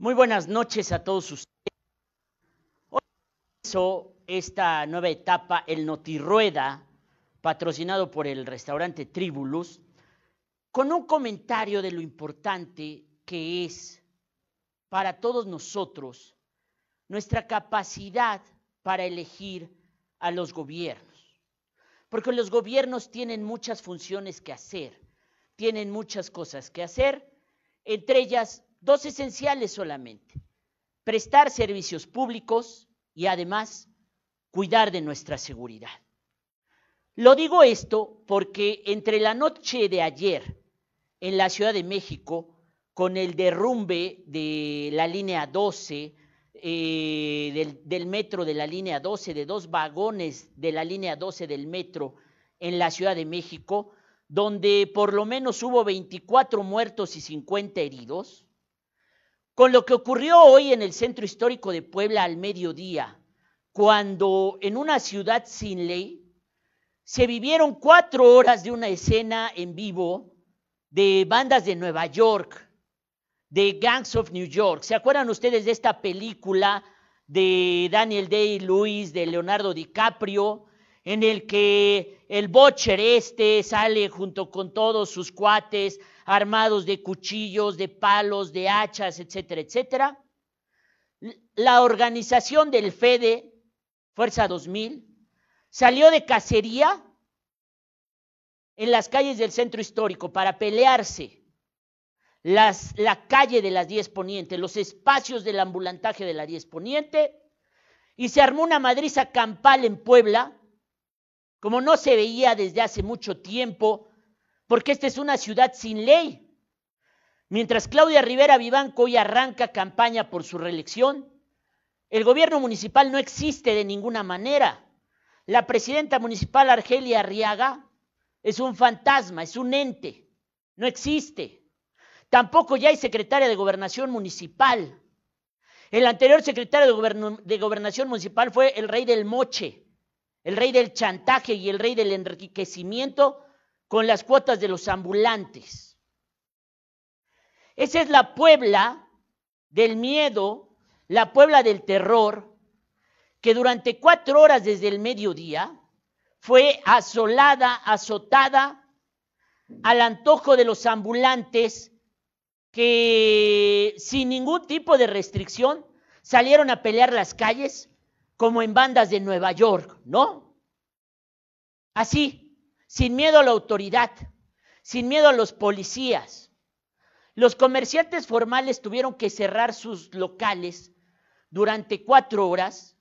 Muy buenas noches a todos ustedes. Hoy comenzó esta nueva etapa, el Notirrueda, patrocinado por el restaurante Tribulus, con un comentario de lo importante que es para todos nosotros nuestra capacidad para elegir a los gobiernos. Porque los gobiernos tienen muchas funciones que hacer, tienen muchas cosas que hacer, entre ellas dos esenciales solamente, prestar servicios públicos y además cuidar de nuestra seguridad. Lo digo esto porque entre la noche de ayer en la Ciudad de México, con el derrumbe de la línea 12, eh, del, del, metro de la línea 12, de dos vagones de la línea 12 del metro en la Ciudad de México, donde por lo menos hubo 24 muertos y 50 heridos, con lo que ocurrió hoy en el centro histórico de Puebla al mediodía, cuando en una ciudad sin ley se vivieron cuatro horas de una escena en vivo de bandas de Nueva York, de Gangs of New York. ¿Se acuerdan ustedes de esta película de Daniel Day-Lewis, de Leonardo DiCaprio, en el que el Butcher este sale junto con todos sus cuates armados de cuchillos, de palos, de hachas, etcétera, etcétera? La organización del FEDE, Fuerza 2000, salió de cacería en las calles del centro histórico para pelearse las, la calle de las 10 Poniente, los espacios del ambulantaje de la 10 Poniente, y se armó una madriza campal en Puebla, como no se veía desde hace mucho tiempo, porque esta es una ciudad sin ley. Mientras Claudia Rivera Vivanco hoy arranca campaña por su reelección, el gobierno municipal no existe de ninguna manera. La presidenta municipal Argelia Arriaga es un fantasma, es un ente, no existe. Tampoco ya hay secretaria de gobernación municipal. El anterior secretario de, gobern de, gobernación municipal fue el rey del moche, el rey del chantaje y el rey del enriquecimiento con las cuotas de los ambulantes. Esa es la Puebla del miedo, la Puebla del terror, que durante cuatro horas desde el mediodía fue asolada, azotada al antojo de los ambulantes que sin ningún tipo de restricción salieron a pelear las calles como en bandas de Nueva York, ¿no? Así, sin miedo a la autoridad, sin miedo a los policías. Los comerciantes formales tuvieron que cerrar sus locales durante cuatro horas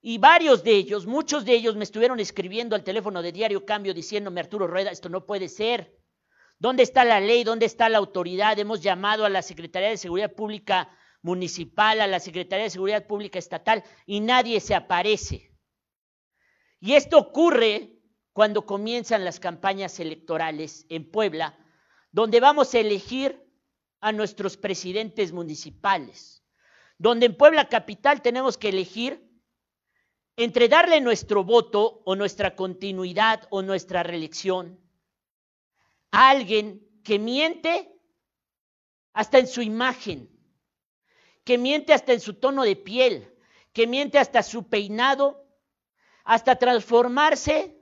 y varios de ellos, muchos de ellos me estuvieron escribiendo al teléfono de Diario Cambio diciéndome, Arturo Rueda, esto no puede ser. ¿Dónde está la ley? ¿Dónde está la autoridad? Hemos llamado a la Secretaría de Seguridad Pública Municipal, a la Secretaría de Seguridad Pública Estatal y nadie se aparece. Y esto ocurre cuando comienzan las campañas electorales en Puebla, donde vamos a elegir a nuestros presidentes municipales, donde en Puebla Capital tenemos que elegir entre darle nuestro voto o nuestra continuidad o nuestra reelección a alguien que miente hasta en su imagen, que miente hasta en su tono de piel, que miente hasta su peinado, hasta transformarse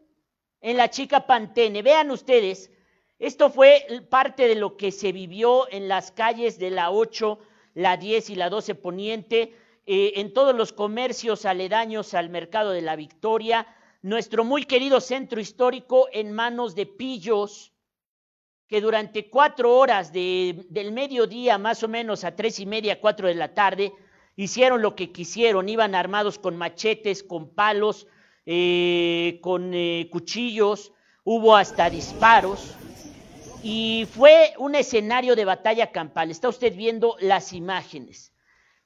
en la chica Pantene. Vean ustedes, esto fue parte de lo que se vivió en las calles de la 8, la 10 y la 12 Poniente eh, en todos los comercios aledaños al mercado de la Victoria, nuestro muy querido centro histórico en manos de pillos que durante cuatro horas de, del mediodía, más o menos a tres y media, cuatro de la tarde, hicieron lo que quisieron, iban armados con machetes, con palos, eh, con eh, cuchillos, hubo hasta disparos y fue un escenario de batalla campal. Está usted viendo las imágenes.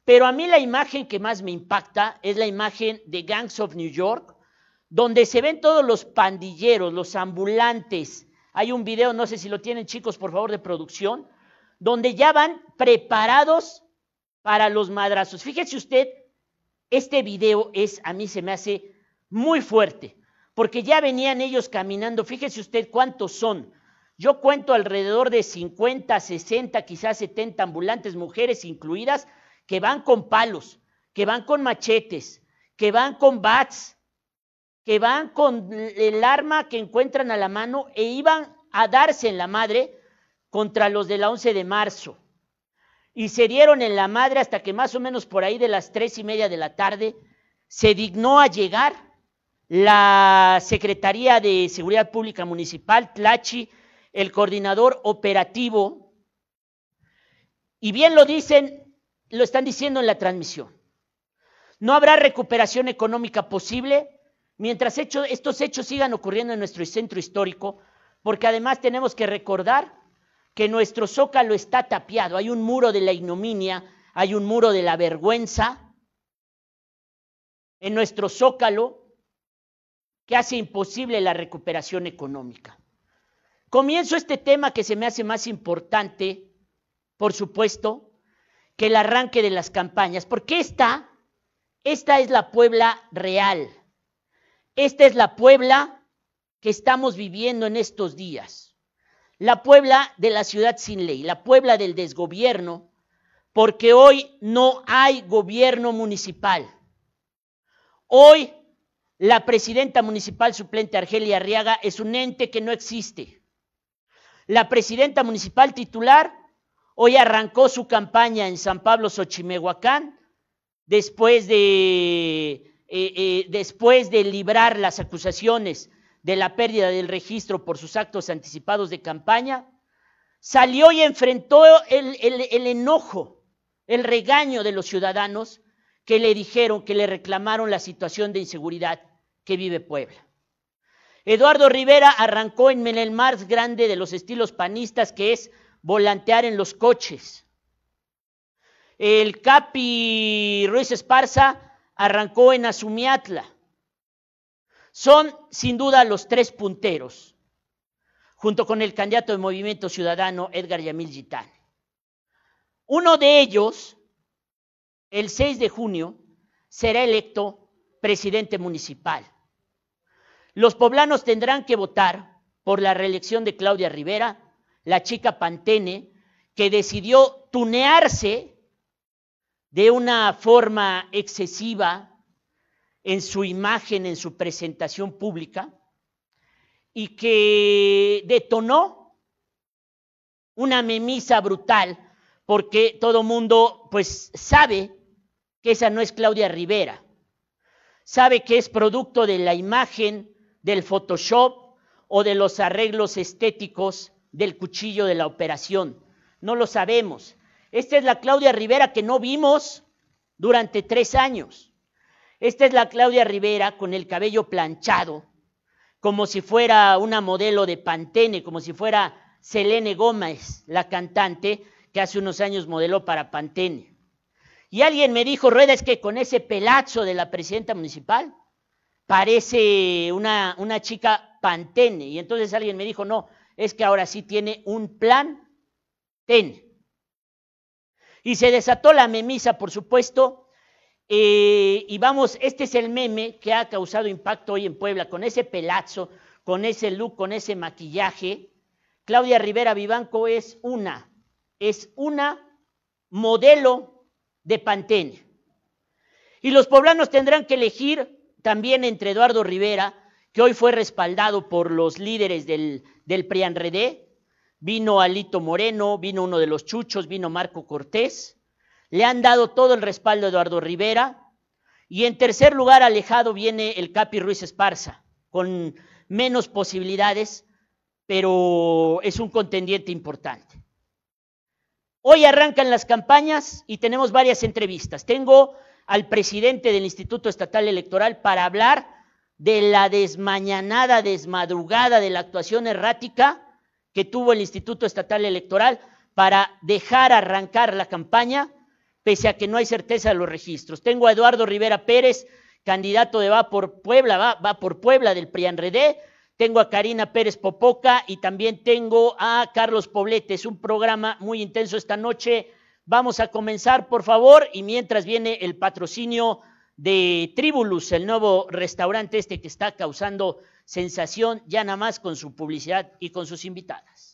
Pero a mí la imagen que más me impacta es la imagen de Gangs of New York, donde se ven todos los pandilleros, los ambulantes. Hay un video, no sé si lo tienen chicos, por favor, de producción, donde ya van preparados para los madrazos. Fíjese usted, este video es, a mí se me hace muy fuerte, porque ya venían ellos caminando. Fíjese usted cuántos son. Yo cuento alrededor de 50, 60, quizás 70 ambulantes, mujeres incluidas, que van con palos, que van con machetes, que van con bats, que van con el arma que encuentran a la mano e iban a darse en la madre contra los de la 11 de marzo. Y se dieron en la madre hasta que más o menos por ahí de las tres y media de la tarde se dignó a llegar la Secretaría de Seguridad Pública Municipal, Tlachi, el coordinador operativo, y bien lo dicen, lo están diciendo en la transmisión. No habrá recuperación económica posible mientras estos hechos sigan ocurriendo en nuestro centro histórico, porque además tenemos que recordar que nuestro zócalo está tapiado, hay un muro de la ignominia, hay un muro de la vergüenza en nuestro zócalo que hace imposible la recuperación económica. Comienzo este tema que se me hace más importante, por supuesto, que el arranque de las campañas, porque esta, esta es la Puebla real, esta es la Puebla que estamos viviendo en estos días, la Puebla de la ciudad sin ley, la Puebla del desgobierno, porque hoy no hay gobierno municipal. Hoy la presidenta municipal suplente Argelia Arriaga es un ente que no existe. La presidenta municipal titular hoy arrancó su campaña en San Pablo, Xochimehuacán, después de, eh, eh, después de librar las acusaciones de la pérdida del registro por sus actos anticipados de campaña, salió y enfrentó el, el enojo, el regaño de los ciudadanos que le dijeron, que le reclamaron la situación de inseguridad que vive Puebla. Eduardo Rivera arrancó en el más grande de los estilos panistas, que es volantear en los coches. El Capi Ruiz Esparza arrancó en Azumiatla. Son sin duda los tres punteros, junto con el candidato de Movimiento Ciudadano Edgar Yamil Gitán. Uno de ellos el 6 de junio será electo presidente municipal. Los poblanos tendrán que votar por la reelección de Claudia Rivera, la chica Pantene, que decidió tunearse de una forma excesiva en su imagen, en su presentación pública, y que detonó una memisa brutal, porque todo mundo pues sabe que esa no es Claudia Rivera. Sabe que es producto de la imagen, del Photoshop o de los arreglos estéticos del cuchillo de la operación. No lo sabemos. Esta es la Claudia Rivera que no vimos durante tres años. Esta es la Claudia Rivera con el cabello planchado, como si fuera una modelo de Pantene, como si fuera Selene Gómez, la cantante que hace unos años modeló para Pantene. Y alguien me dijo, Rueda, es que con ese pelazo de la presidenta municipal parece una, una chica pantene. Y entonces alguien me dijo, no, es que ahora sí tiene un plan ten. Y se desató la memisa, por supuesto, eh, y vamos, este es el meme que ha causado impacto hoy en Puebla, con ese pelazo, con ese look, con ese maquillaje. Claudia Rivera Vivanco es una, es una modelo de Pantene. Y los poblanos tendrán que elegir también entre Eduardo Rivera, que hoy fue respaldado por los líderes del, del PRIANREDE, vino Alito Moreno, vino uno de los chuchos, vino Marco Cortés, le han dado todo el respaldo a Eduardo Rivera, y en tercer lugar alejado viene el Capi Ruiz Esparza, con menos posibilidades, pero es un contendiente importante. Hoy arrancan las campañas y tenemos varias entrevistas. Tengo al presidente del Instituto Estatal Electoral para hablar de la desmañanada, desmadrugada de la actuación errática que tuvo el Instituto Estatal Electoral para dejar arrancar la campaña, pese a que no hay certeza de los registros. Tengo a Eduardo Rivera Pérez, candidato de Va por Puebla, va, va por Puebla del PRIANREDE, tengo a Karina Pérez Popoca y también tengo a Carlos Poblete. Es un programa muy intenso esta noche. Vamos a comenzar, por favor, y mientras viene el patrocinio de Tribulus, el nuevo restaurante este que está causando sensación ya nada más con su publicidad y con sus invitadas.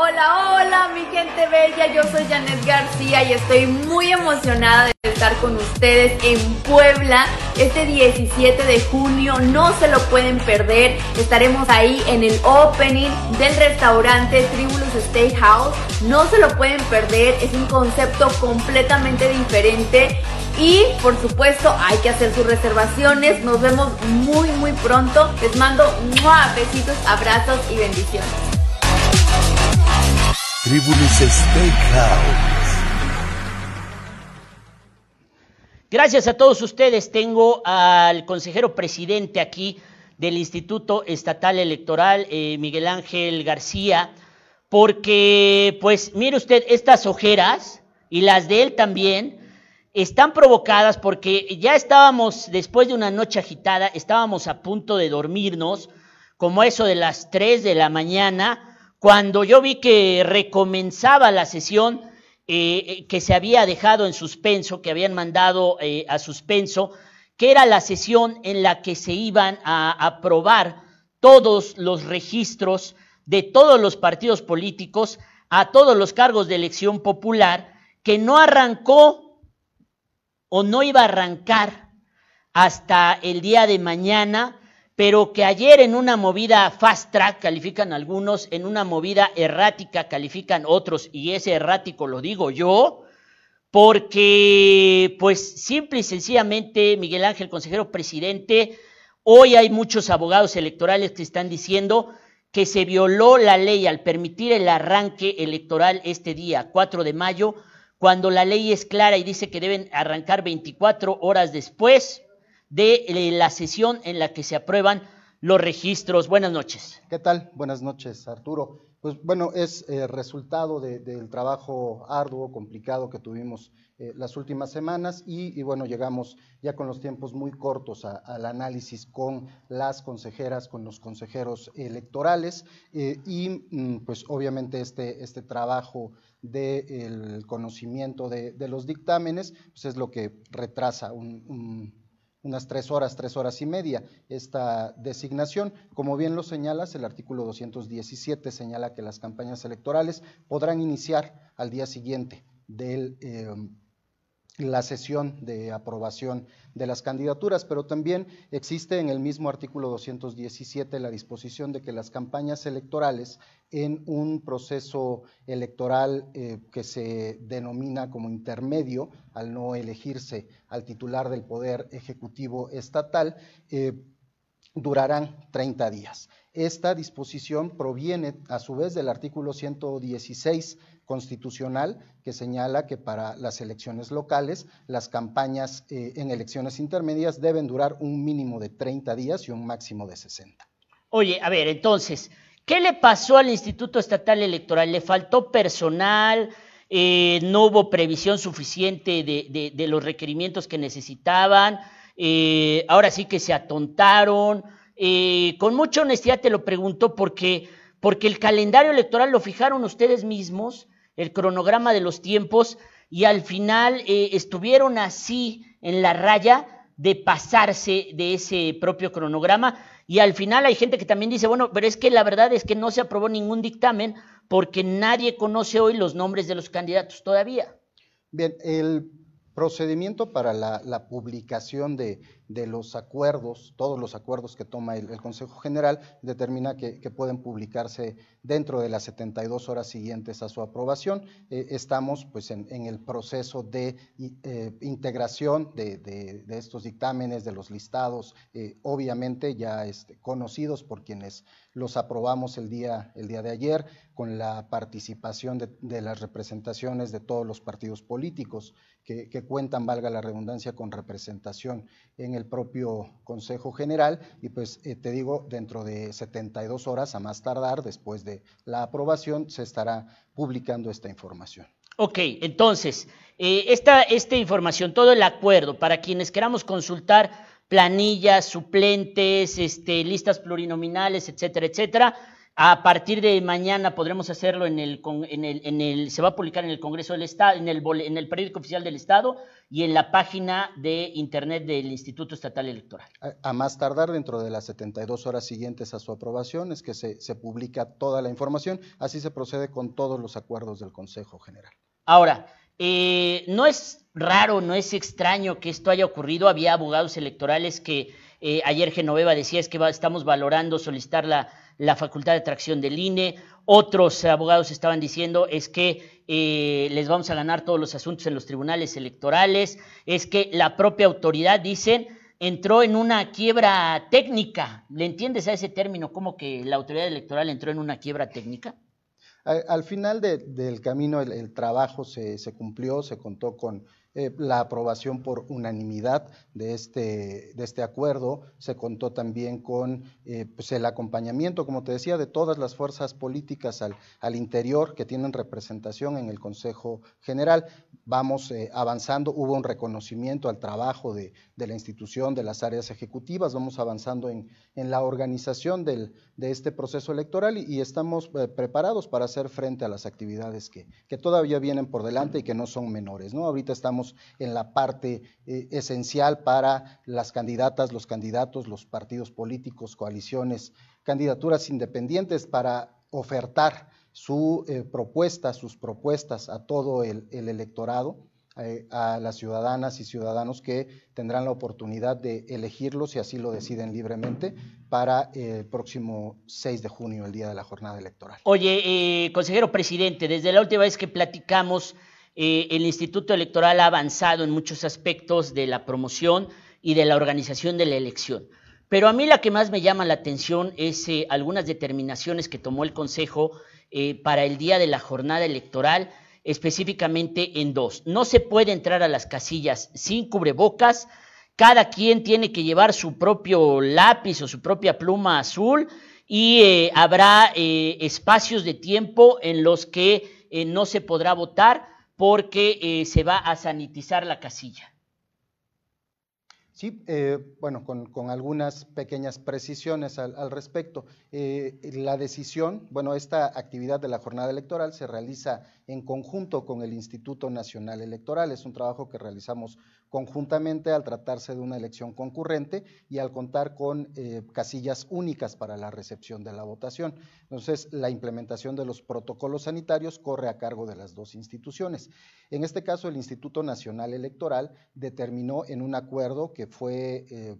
Hola, hola, mi gente bella. Yo soy Janet García y estoy muy emocionada de estar con ustedes en Puebla este 17 de junio. No se lo pueden perder. Estaremos ahí en el opening del restaurante Tribulus Steakhouse. No se lo pueden perder. Es un concepto completamente diferente. Y por supuesto hay que hacer sus reservaciones. Nos vemos muy muy pronto. Les mando besitos, abrazos y bendiciones. Tribulus Steakhouse. Gracias a todos ustedes. Tengo al consejero presidente aquí del Instituto Estatal Electoral, eh, Miguel Ángel García, porque, pues, mire usted, estas ojeras y las de él también están provocadas porque ya estábamos, después de una noche agitada, estábamos a punto de dormirnos, como eso de las 3 de la mañana, cuando yo vi que recomenzaba la sesión eh, eh, que se había dejado en suspenso, que habían mandado eh, a suspenso, que era la sesión en la que se iban a aprobar todos los registros de todos los partidos políticos a todos los cargos de elección popular, que no arrancó o no iba a arrancar hasta el día de mañana pero que ayer en una movida fast track califican algunos, en una movida errática califican otros, y ese errático lo digo yo, porque pues simple y sencillamente, Miguel Ángel, consejero presidente, hoy hay muchos abogados electorales que están diciendo que se violó la ley al permitir el arranque electoral este día, 4 de mayo, cuando la ley es clara y dice que deben arrancar 24 horas después de eh, la sesión en la que se aprueban los registros. Buenas noches. ¿Qué tal? Buenas noches, Arturo. Pues bueno, es eh, resultado del trabajo arduo, complicado que tuvimos eh, las últimas semanas y, bueno, llegamos ya con los tiempos muy cortos al análisis con las consejeras, con los consejeros electorales y mm, pues obviamente este, este trabajo del conocimiento de, los dictámenes pues es lo que retrasa un unas tres horas, tres horas y media esta designación. Como bien lo señalas, el artículo 217 señala que las campañas electorales podrán iniciar al día siguiente del... Eh, la sesión de aprobación de las candidaturas, pero también existe en el mismo artículo 217 la disposición de que las campañas electorales en un proceso electoral eh, que se denomina como intermedio, al no elegirse al titular del Poder Ejecutivo Estatal, eh, durarán 30 días. Esta disposición proviene a su vez del artículo 116 constitucional que señala que para las elecciones locales las campañas eh, en elecciones intermedias deben durar un mínimo de 30 días y un máximo de 60. Oye, a ver, entonces, ¿qué le pasó al Instituto Estatal Electoral? ¿Le faltó personal? Eh, ¿No hubo previsión suficiente de, los requerimientos que necesitaban? Eh, ahora sí que se atontaron. con mucha honestidad te lo pregunto porque, porque el calendario electoral lo fijaron ustedes mismos el cronograma de los tiempos y al final eh, estuvieron así en la raya de pasarse de ese propio cronograma y al final hay gente que también dice, bueno, pero es que la verdad es que no se aprobó ningún dictamen porque nadie conoce hoy los nombres de los candidatos todavía. Bien, el procedimiento para la, publicación de, los acuerdos, todos los acuerdos que toma el, Consejo General, determina que, pueden publicarse dentro de las 72 horas siguientes a su aprobación. Eh, estamos pues en, el proceso de eh, integración de, estos dictámenes, de los listados, eh, obviamente ya este, conocidos por quienes los aprobamos el día, el día de ayer, con la participación de, las representaciones de todos los partidos políticos que, cuentan, valga la redundancia, con representación en el propio Consejo General. Y pues te digo, dentro de 72 horas, a más tardar, después de la aprobación, se estará publicando esta información. Ok, entonces, eh, esta, esta información, todo el acuerdo, para quienes queramos consultar planillas, suplentes, este, listas plurinominales, etcétera, etcétera, A partir de mañana podremos hacerlo en el, en el, en el se va a publicar en el Congreso del Estado, en el, en el periódico oficial del Estado y en la página de internet del Instituto Estatal Electoral. A, más tardar dentro de las 72 horas siguientes a su aprobación es que se, se publica toda la información, así se procede con todos los acuerdos del Consejo General. Ahora, eh, no es raro, no es extraño que esto haya ocurrido. Había abogados electorales que eh, ayer Genoveva decía es que estamos valorando solicitar la, la, facultad de tracción del INE. Otros abogados estaban diciendo es que eh, les vamos a ganar todos los asuntos en los tribunales electorales. Es que la propia autoridad, dicen, entró en una quiebra técnica. ¿Le entiendes a ese término? ¿Cómo que la autoridad electoral entró en una quiebra técnica? Al final del camino el, trabajo se, se, cumplió, se contó con eh, la aprobación por unanimidad de este, de este acuerdo. Se contó también con eh, pues el acompañamiento, como te decía, de todas las fuerzas políticas al, al interior que tienen representación en el Consejo General. Vamos eh, avanzando, hubo un reconocimiento al trabajo de, de, la institución, de las áreas ejecutivas, vamos avanzando en, en la organización del, de este proceso electoral y, y estamos preparados para hacer frente a las actividades que, que todavía vienen por delante y que no son menores. ¿no? Ahorita estamos en la parte eh, esencial para las candidatas, los candidatos, los partidos políticos, coaliciones, candidaturas independientes para ofertar su eh, propuesta, sus propuestas a todo el, electorado, eh, a las ciudadanas y ciudadanos que tendrán la oportunidad de elegirlos, si así lo deciden libremente, para el próximo 6 de junio, el día de la jornada electoral. Oye, consejero presidente, desde la última vez que platicamos, eh, el Instituto Electoral ha avanzado en muchos aspectos de la promoción y de la organización de la elección. Pero a mí la que más me llama la atención es eh, algunas determinaciones que tomó el Consejo eh, para el día de la jornada electoral, específicamente en dos. No se puede entrar a las casillas sin cubrebocas, cada quien tiene que llevar su propio lápiz o su propia pluma azul y habrá espacios de tiempo en los que no se podrá votar porque eh, se va a sanitizar la casilla. Sí, eh, bueno, con, algunas pequeñas precisiones al, respecto. Eh, la decisión, bueno, esta actividad de la jornada electoral se realiza en conjunto con el Instituto Nacional Electoral. Es un trabajo que realizamos conjuntamente al tratarse de una elección concurrente y al contar con eh, casillas únicas para la recepción de la votación. Entonces, la implementación de los protocolos sanitarios corre a cargo de las dos instituciones. En este caso, el Instituto Nacional Electoral determinó en un acuerdo que fue eh,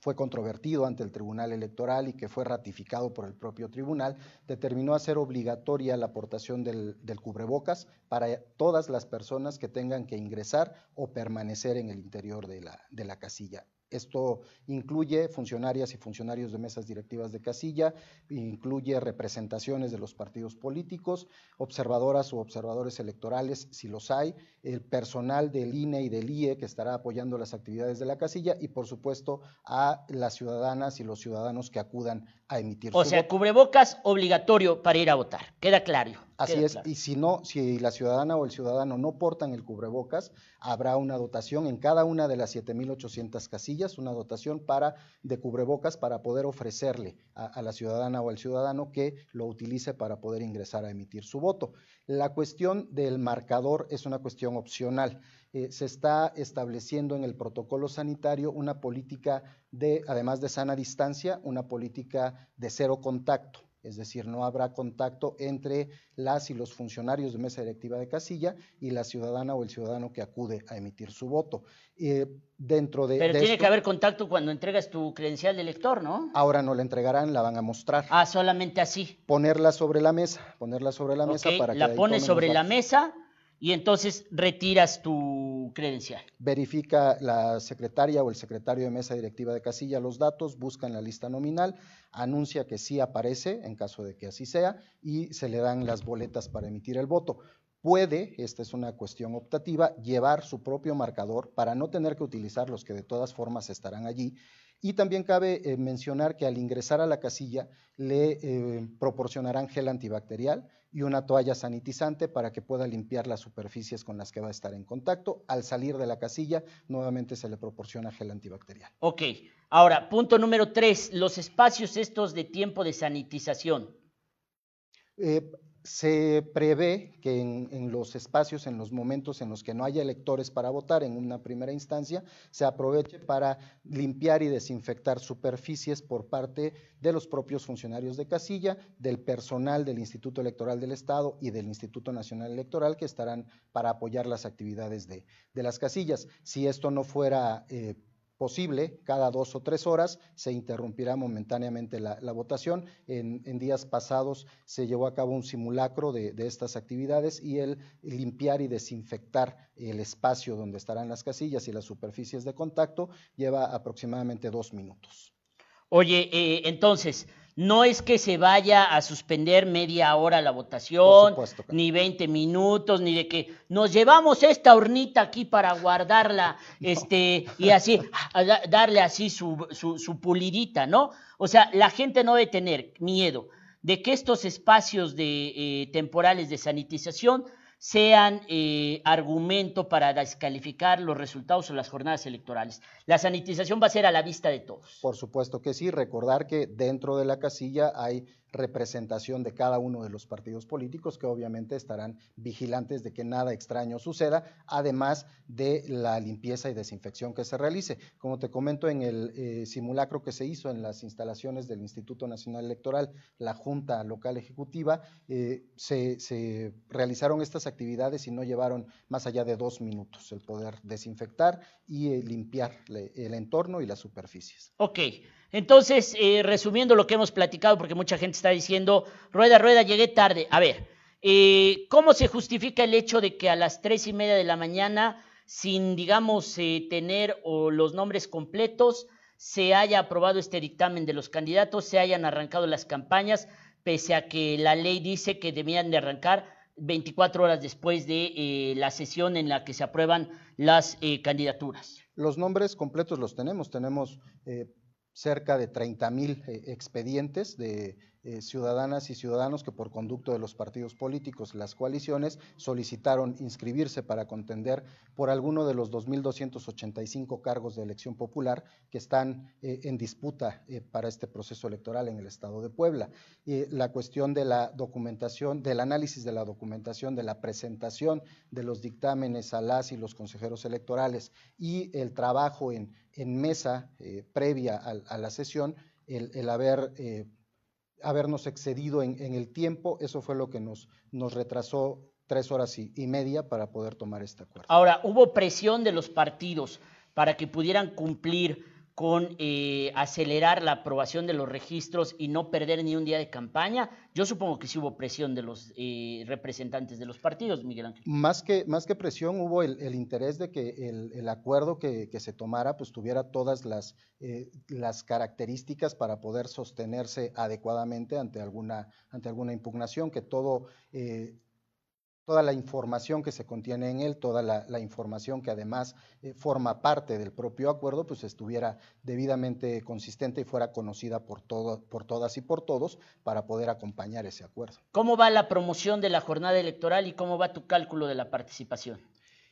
fue controvertido ante el Tribunal Electoral y que fue ratificado por el propio tribunal, determinó hacer obligatoria la aportación del, cubrebocas para todas las personas que tengan que ingresar o permanecer en el interior de la, de la casilla. Esto incluye funcionarias y funcionarios de mesas directivas de casilla, incluye representaciones de los partidos políticos, observadoras o observadores electorales, si los hay, el personal del INE y del IE que estará apoyando las actividades de la casilla y, por supuesto, a las ciudadanas y los ciudadanos que acudan a emitir o sea, cubrebocas obligatorio para ir a votar, queda claro. Así es, y si no, si la ciudadana o el ciudadano no portan el cubrebocas, habrá una dotación en cada una de las 7.800 casillas, una dotación para, de cubrebocas para poder ofrecerle a, la ciudadana o al ciudadano que lo utilice para poder ingresar a emitir su voto. La cuestión del marcador es una cuestión opcional. Eh, se está estableciendo en el protocolo sanitario una política de, además de sana distancia, una política de cero contacto es decir, no habrá contacto entre las y los funcionarios de mesa directiva de casilla y la ciudadana o el ciudadano que acude a emitir su voto. Eh, dentro de, Pero tiene que haber contacto cuando entregas tu credencial de elector, ¿no? Ahora no la entregarán, la van a mostrar. Ah, solamente así. Ponerla sobre la mesa, ponerla sobre la mesa para que la pones sobre la mesa y entonces retiras tu credencial. Verifica la secretaria o el secretario de mesa directiva de casilla los datos, busca en la lista nominal, anuncia que sí aparece en caso de que así sea y se le dan las boletas para emitir el voto. Puede, esta es una cuestión optativa, llevar su propio marcador para no tener que utilizar los que de todas formas estarán allí y también cabe eh, mencionar que al ingresar a la casilla le eh, proporcionarán gel antibacterial y una toalla sanitizante para que pueda limpiar las superficies con las que va a estar en contacto. Al salir de la casilla, nuevamente se le proporciona gel antibacterial. Ok, ahora, punto número tres, los espacios estos de tiempo de sanitización. Eh, se prevé que en, los espacios, en los momentos en los que no haya electores para votar en una primera instancia, se aproveche para limpiar y desinfectar superficies por parte de los propios funcionarios de casilla, del personal del Instituto Electoral del Estado y del Instituto Nacional Electoral que estarán para apoyar las actividades de, de las casillas. Si esto no fuera eh, posible, cada dos o tres horas se interrumpirá momentáneamente la, votación. En, días pasados se llevó a cabo un simulacro de, de, estas actividades y el limpiar y desinfectar el espacio donde estarán las casillas y las superficies de contacto lleva aproximadamente dos minutos. Oye, eh, entonces, no es que se vaya a suspender media hora la votación, supuesto, claro. ni 20 minutos, ni de que nos llevamos esta hornita aquí para guardarla, no. este, y así, darle así su, su, su, pulidita, ¿no? O sea, la gente no debe tener miedo de que estos espacios de, eh, temporales de sanitización sean eh, argumento para descalificar los resultados o las jornadas electorales. La sanitización va a ser a la vista de todos. Por supuesto que sí, recordar que dentro de la casilla hay representación de cada uno de los partidos políticos que obviamente estarán vigilantes de que nada extraño suceda, además de la limpieza y desinfección que se realice. Como te comento en el eh, simulacro que se hizo en las instalaciones del Instituto Nacional Electoral, la Junta Local Ejecutiva, eh, se, se, realizaron estas actividades y no llevaron más allá de dos minutos el poder desinfectar y eh, limpiar el entorno y las superficies. Ok. Entonces, eh, resumiendo lo que hemos platicado, porque mucha gente está diciendo, rueda, rueda, llegué tarde. A ver, eh, ¿cómo se justifica el hecho de que a las tres y media de la mañana, sin, digamos, eh, tener o los nombres completos, se haya aprobado este dictamen de los candidatos, se hayan arrancado las campañas, pese a que la ley dice que debían de arrancar 24 horas después de eh, la sesión en la que se aprueban las eh, candidaturas? Los nombres completos los tenemos, tenemos eh, cerca de 30 mil eh, expedientes de eh, ciudadanas y ciudadanos que por conducto de los partidos políticos, las coaliciones, solicitaron inscribirse para contender por alguno de los 2.285 cargos de elección popular que están eh, en disputa eh, para este proceso electoral en el estado de Puebla. la cuestión de la documentación, del análisis de la documentación, de la presentación de los dictámenes a las y los consejeros electorales y el trabajo en, mesa previa a, la sesión, el, el haber habernos excedido en, el tiempo, eso fue lo que nos, retrasó tres horas y, media para poder tomar este acuerdo. Ahora, hubo presión de los partidos para que pudieran cumplir con eh, acelerar la aprobación de los registros y no perder ni un día de campaña. Yo supongo que sí hubo presión de los eh, representantes de los partidos, Miguel Ángel. Más que, más que presión, hubo el, interés de que el, acuerdo que, se tomara pues tuviera todas las, eh, las características para poder sostenerse adecuadamente ante alguna, ante alguna impugnación, que todo toda la información que se contiene en él, toda la, la información que además eh, forma parte del propio acuerdo, pues estuviera debidamente consistente y fuera conocida por, todo, por todas y por todos para poder acompañar ese acuerdo. ¿Cómo va la promoción de la jornada electoral y cómo va tu cálculo de la participación?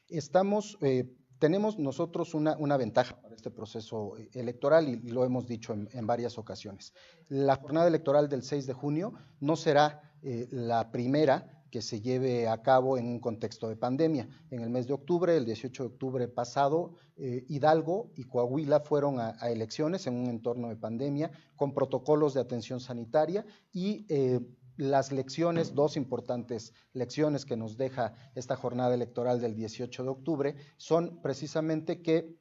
Estamos, eh, tenemos nosotros una, una, ventaja para este proceso eh, electoral y lo hemos dicho en, en varias ocasiones. La jornada electoral del 6 de junio no será eh, la primera que se lleve a cabo en un contexto de pandemia. En el mes de octubre, el 18 de octubre pasado, eh, Hidalgo y Coahuila fueron a, elecciones en un entorno de pandemia con protocolos de atención sanitaria y eh, las lecciones, dos importantes lecciones que nos deja esta jornada electoral del 18 de octubre son precisamente que,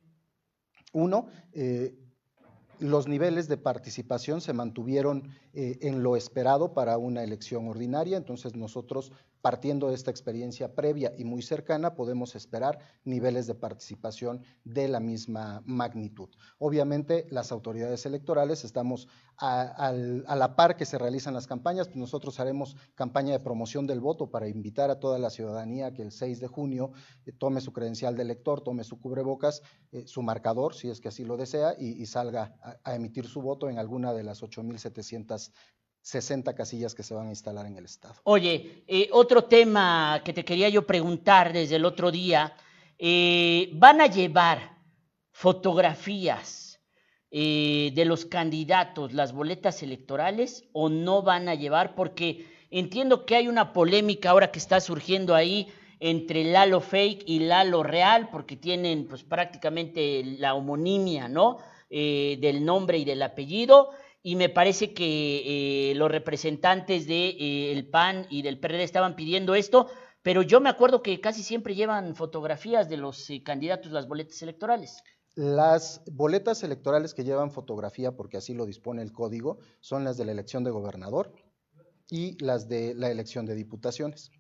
uno, eh, los niveles de participación se mantuvieron eh, en lo esperado para una elección ordinaria, entonces nosotros partiendo de esta experiencia previa y muy cercana, podemos esperar niveles de participación de la misma magnitud. Obviamente, las autoridades electorales estamos a, la par que se realizan las campañas, nosotros haremos campaña de promoción del voto para invitar a toda la ciudadanía que el 6 de junio eh, tome su credencial de elector, tome su cubrebocas, eh, su marcador, si es que así lo desea, y, y salga a, a emitir su voto en alguna de las 8.700 60 casillas que se van a instalar en el estado. Oye, eh, otro tema que te quería yo preguntar desde el otro día, eh, ¿van a llevar fotografías eh, de los candidatos, las boletas electorales o no van a llevar? Porque entiendo que hay una polémica ahora que está surgiendo ahí entre Lalo Fake y Lalo Real, porque tienen pues prácticamente la homonimia, ¿no? del nombre y del apellido y me parece que eh, los representantes del de, eh, PAN y del PRD estaban pidiendo esto, pero yo me acuerdo que casi siempre llevan fotografías de los eh, candidatos las boletas electorales. Las boletas electorales que llevan fotografía, porque así lo dispone el código, son las de la elección de gobernador y las de la elección de diputaciones.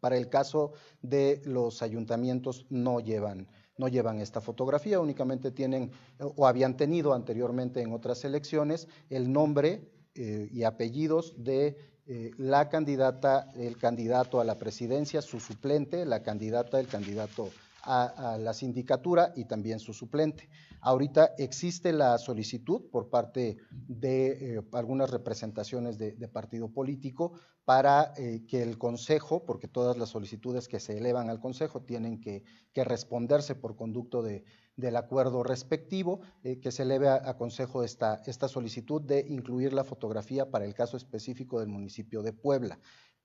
Para el caso de los ayuntamientos no llevan no llevan esta fotografía, únicamente tienen o habían tenido anteriormente en otras elecciones el nombre eh, y apellidos de eh, la candidata, el candidato a la presidencia, su suplente, la candidata, el candidato a, la sindicatura y también su suplente. Ahorita existe la solicitud por parte de eh, algunas representaciones de, partido político para eh, que el Consejo, porque todas las solicitudes que se elevan al Consejo tienen que, responderse por conducto del acuerdo respectivo, eh, que se eleve a, Consejo esta, esta solicitud de incluir la fotografía para el caso específico del municipio de Puebla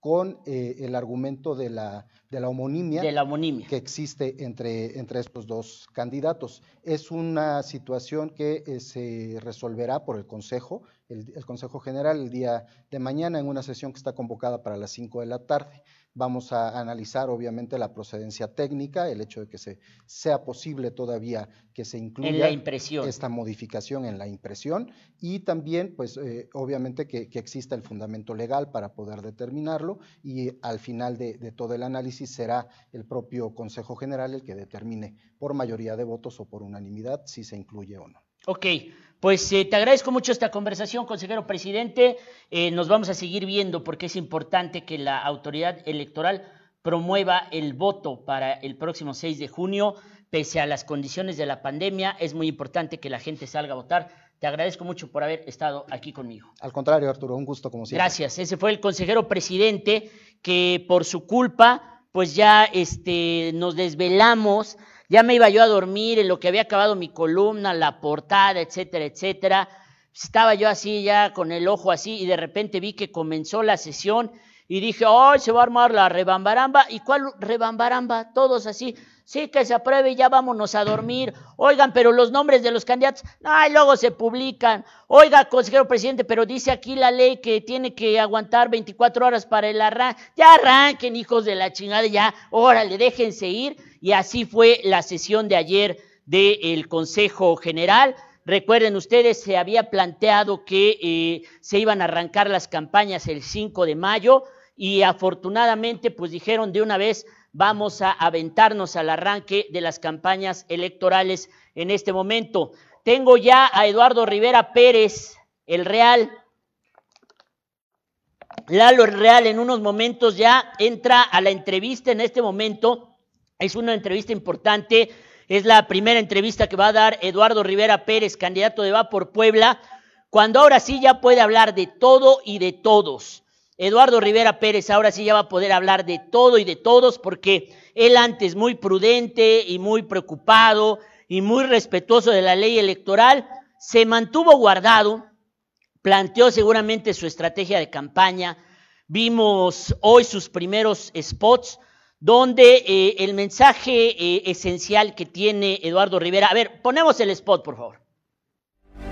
con eh, el argumento de la, de la, homonimia que existe entre, entre estos dos candidatos. Es una situación que eh, se resolverá por el Consejo, el, el, Consejo General, el día de mañana en una sesión que está convocada para las 5 de la tarde. Vamos a analizar obviamente la procedencia técnica, el hecho de que se, sea posible todavía que se incluya esta modificación en la impresión y también pues eh, obviamente que, exista el fundamento legal para poder determinarlo y al final de, de todo el análisis será el propio Consejo General el que determine por mayoría de votos o por unanimidad si se incluye o no. Ok, pues eh, te agradezco mucho esta conversación, consejero presidente. Eh, nos vamos a seguir viendo porque es importante que la autoridad electoral promueva el voto para el próximo 6 de junio, pese a las condiciones de la pandemia. Es muy importante que la gente salga a votar. Te agradezco mucho por haber estado aquí conmigo. Al contrario, Arturo, un gusto como siempre. Gracias. Ese fue el consejero presidente que por su culpa, pues ya este, nos desvelamos ya me iba yo a dormir en lo que había acabado mi columna, la portada, etcétera, etcétera. Estaba yo así ya con el ojo así y de repente vi que comenzó la sesión y dije, ¡ay, se va a armar la rebambaramba! ¿Y cuál rebambaramba? Todos así, sí, que se apruebe y ya vámonos a dormir. Oigan, pero los nombres de los candidatos, ay, luego se publican. Oiga, consejero presidente, pero dice aquí la ley que tiene que aguantar 24 horas para el arranque. Ya arranquen, hijos de la chingada, ya, órale, déjense ir. Y así fue la sesión de ayer del Consejo General. Recuerden ustedes, se había planteado que eh, se iban a arrancar las campañas el 5 de mayo y afortunadamente pues dijeron de una vez vamos a aventarnos al arranque de las campañas electorales en este momento. Tengo ya a Eduardo Rivera Pérez, el Real. Lalo Real en unos momentos ya entra a la entrevista en este momento. Es una entrevista importante. Es la primera entrevista que va a dar Eduardo Rivera Pérez, candidato de Va por Puebla, cuando ahora sí ya puede hablar de todo y de todos. Eduardo Rivera Pérez ahora sí ya va a poder hablar de todo y de todos porque él antes muy prudente y muy preocupado y muy respetuoso de la ley electoral, se mantuvo guardado, planteó seguramente su estrategia de campaña, vimos hoy sus primeros spots donde eh, el mensaje eh, esencial que tiene Eduardo Rivera, a ver, ponemos el spot por favor.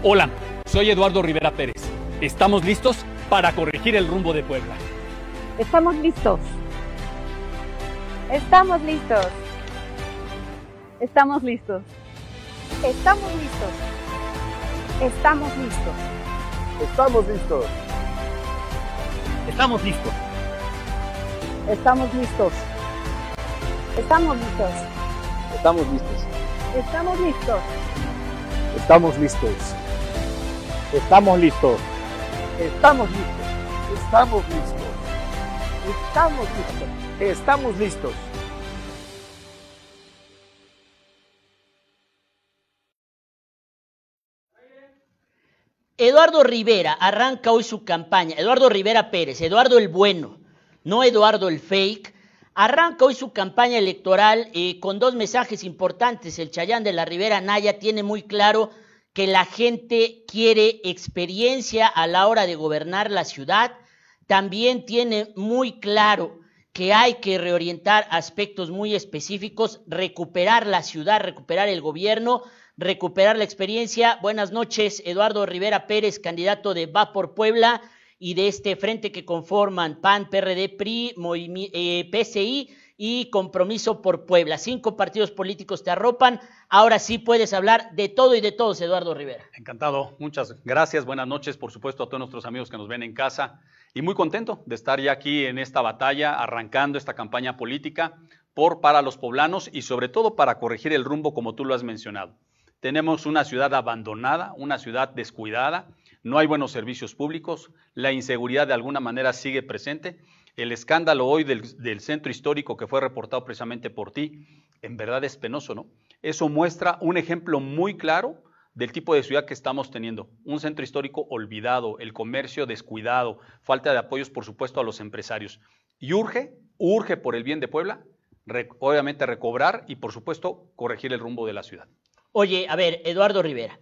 Hola, soy Eduardo Rivera Pérez. ¿Estamos listos? Para corregir el rumbo de Puebla. Estamos listos. Estamos listos. Estamos listos. Estamos listos. Estamos listos. Estamos listos. Estamos listos. Estamos listos. Estamos listos. Estamos listos. Estamos listos. Estamos listos. Estamos listos. Estamos listos. Estamos listos. Estamos listos. Estamos listos. Eduardo Rivera arranca hoy su campaña, Eduardo Rivera Pérez, Eduardo el bueno, no Eduardo el fake, arranca hoy su campaña electoral eh, con dos mensajes importantes. El Chayán de la Rivera Naya tiene muy claro que la gente quiere experiencia a la hora de gobernar la ciudad, también tiene muy claro que hay que reorientar aspectos muy específicos, recuperar la ciudad, recuperar el gobierno, recuperar la experiencia. Buenas noches, Eduardo Rivera Pérez, candidato de Va por Puebla y de este frente que conforman PAN, PRD, PRI, eh, PCI y Compromiso por Puebla. Cinco partidos políticos te arropan. Ahora sí puedes hablar de todo y de todos, Eduardo Rivera. Encantado, muchas gracias. Buenas noches, por supuesto, a todos nuestros amigos que nos ven en casa y muy contento de estar ya aquí en esta batalla, arrancando esta campaña política por para los poblanos y sobre todo para corregir el rumbo como tú lo has mencionado. Tenemos una ciudad abandonada, una ciudad descuidada, no hay buenos servicios públicos, la inseguridad de alguna manera sigue presente. El escándalo hoy del, centro histórico que fue reportado precisamente por ti, en verdad es penoso, ¿no? Eso muestra un ejemplo muy claro del tipo de ciudad que estamos teniendo. Un centro histórico olvidado, el comercio descuidado, falta de apoyos, por supuesto, a los empresarios. Y urge, urge por el bien de Puebla, obviamente recobrar y, por supuesto, corregir el rumbo de la ciudad. Oye, a ver, Eduardo Rivera,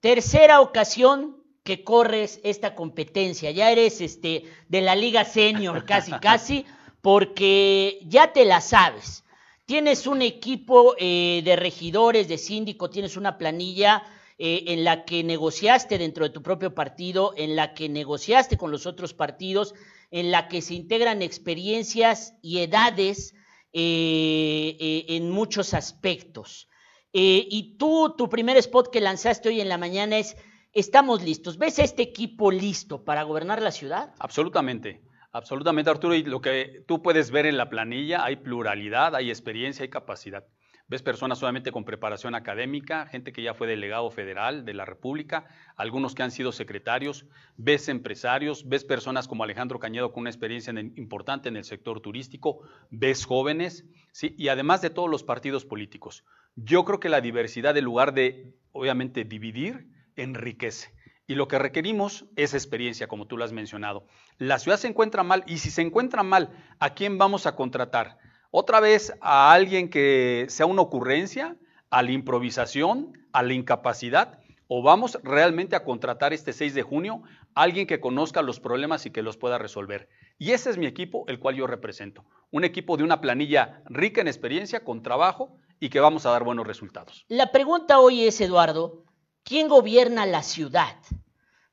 tercera ocasión que corres esta competencia, ya eres este de la Liga Senior casi casi, porque ya te la sabes. Tienes un equipo eh, de regidores, de síndico, tienes una planilla eh, en la que negociaste dentro de tu propio partido, en la que negociaste con los otros partidos, en la que se integran experiencias y edades eh, en muchos aspectos. y tú, tu primer spot que lanzaste hoy en la mañana es, estamos listos. ¿Ves este equipo listo para gobernar la ciudad? Absolutamente. Absolutamente, Arturo. Y lo que tú puedes ver en la planilla, hay pluralidad, hay experiencia, hay capacidad. Ves personas solamente con preparación académica, gente que ya fue delegado federal de la República, algunos que han sido secretarios, ves empresarios, ves personas como Alejandro Cañedo con una experiencia importante en el sector turístico, ves jóvenes, ¿sí? y además de todos los partidos políticos. Yo creo que la diversidad, en lugar de, obviamente, dividir, enriquece. Y lo que requerimos es experiencia, como tú lo has mencionado. La ciudad se encuentra mal, y si se encuentra mal, ¿a quién vamos a contratar? otra vez a alguien que sea una ocurrencia, a la improvisación, a la incapacidad, o vamos realmente a contratar este 6 de junio a alguien que conozca los problemas y que los pueda resolver. Y ese es mi equipo, el cual yo represento. Un equipo de una planilla rica en experiencia, con trabajo y que vamos a dar buenos resultados. La pregunta hoy es, Eduardo, ¿quién gobierna la ciudad?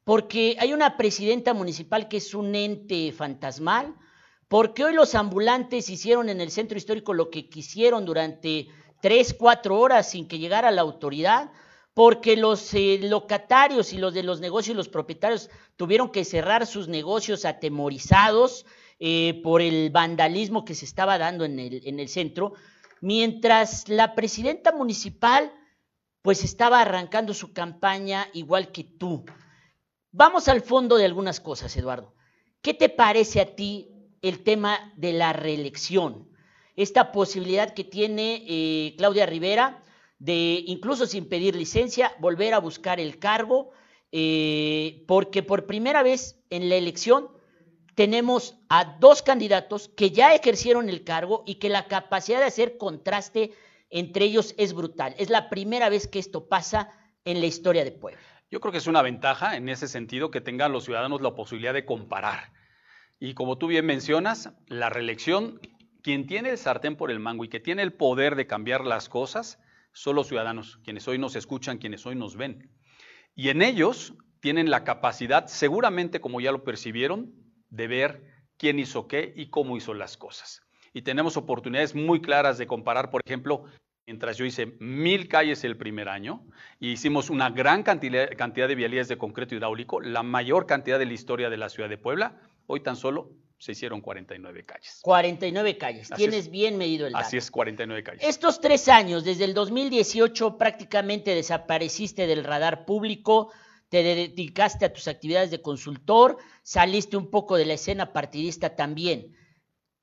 Porque hay una presidenta municipal que es un ente fantasmal, porque hoy los ambulantes hicieron en el centro histórico lo que quisieron durante tres, cuatro horas sin que llegara la autoridad, porque los eh, locatarios y los de los negocios, los propietarios tuvieron que cerrar sus negocios atemorizados eh, por el vandalismo que se estaba dando en el centro, mientras la presidenta municipal pues estaba arrancando su campaña igual que tú. Vamos al fondo de algunas cosas, Eduardo. ¿Qué te parece a ti el tema de la reelección. Esta posibilidad que tiene eh, Claudia Rivera de, incluso sin pedir licencia, volver a buscar el cargo, eh, porque por primera vez en la elección tenemos a dos candidatos que ya ejercieron el cargo y que la capacidad de hacer contraste entre ellos es brutal. Es la primera vez que esto pasa en la historia de Puebla. Yo creo que es una ventaja en ese sentido que tengan los ciudadanos la posibilidad de comparar y como tú bien mencionas, la reelección, quien tiene el sartén por el mango y que tiene el poder de cambiar las cosas, son los ciudadanos, quienes hoy nos escuchan, quienes hoy nos ven. Y en ellos tienen la capacidad, seguramente como ya lo percibieron, de ver quién hizo qué y cómo hizo las cosas. Y tenemos oportunidades muy claras de comparar, por ejemplo, mientras yo hice mil calles el primer año y hicimos una gran cantidad, cantidad de vialidades de concreto hidráulico, la mayor cantidad de la historia de la ciudad de Puebla, Hoy tan solo se hicieron 49 calles. 49 calles, tienes bien medido el dato. Así es, 49 calles. Estos tres años, desde el 2018 prácticamente desapareciste del radar público, te dedicaste a tus actividades de consultor, saliste un poco de la escena partidista también.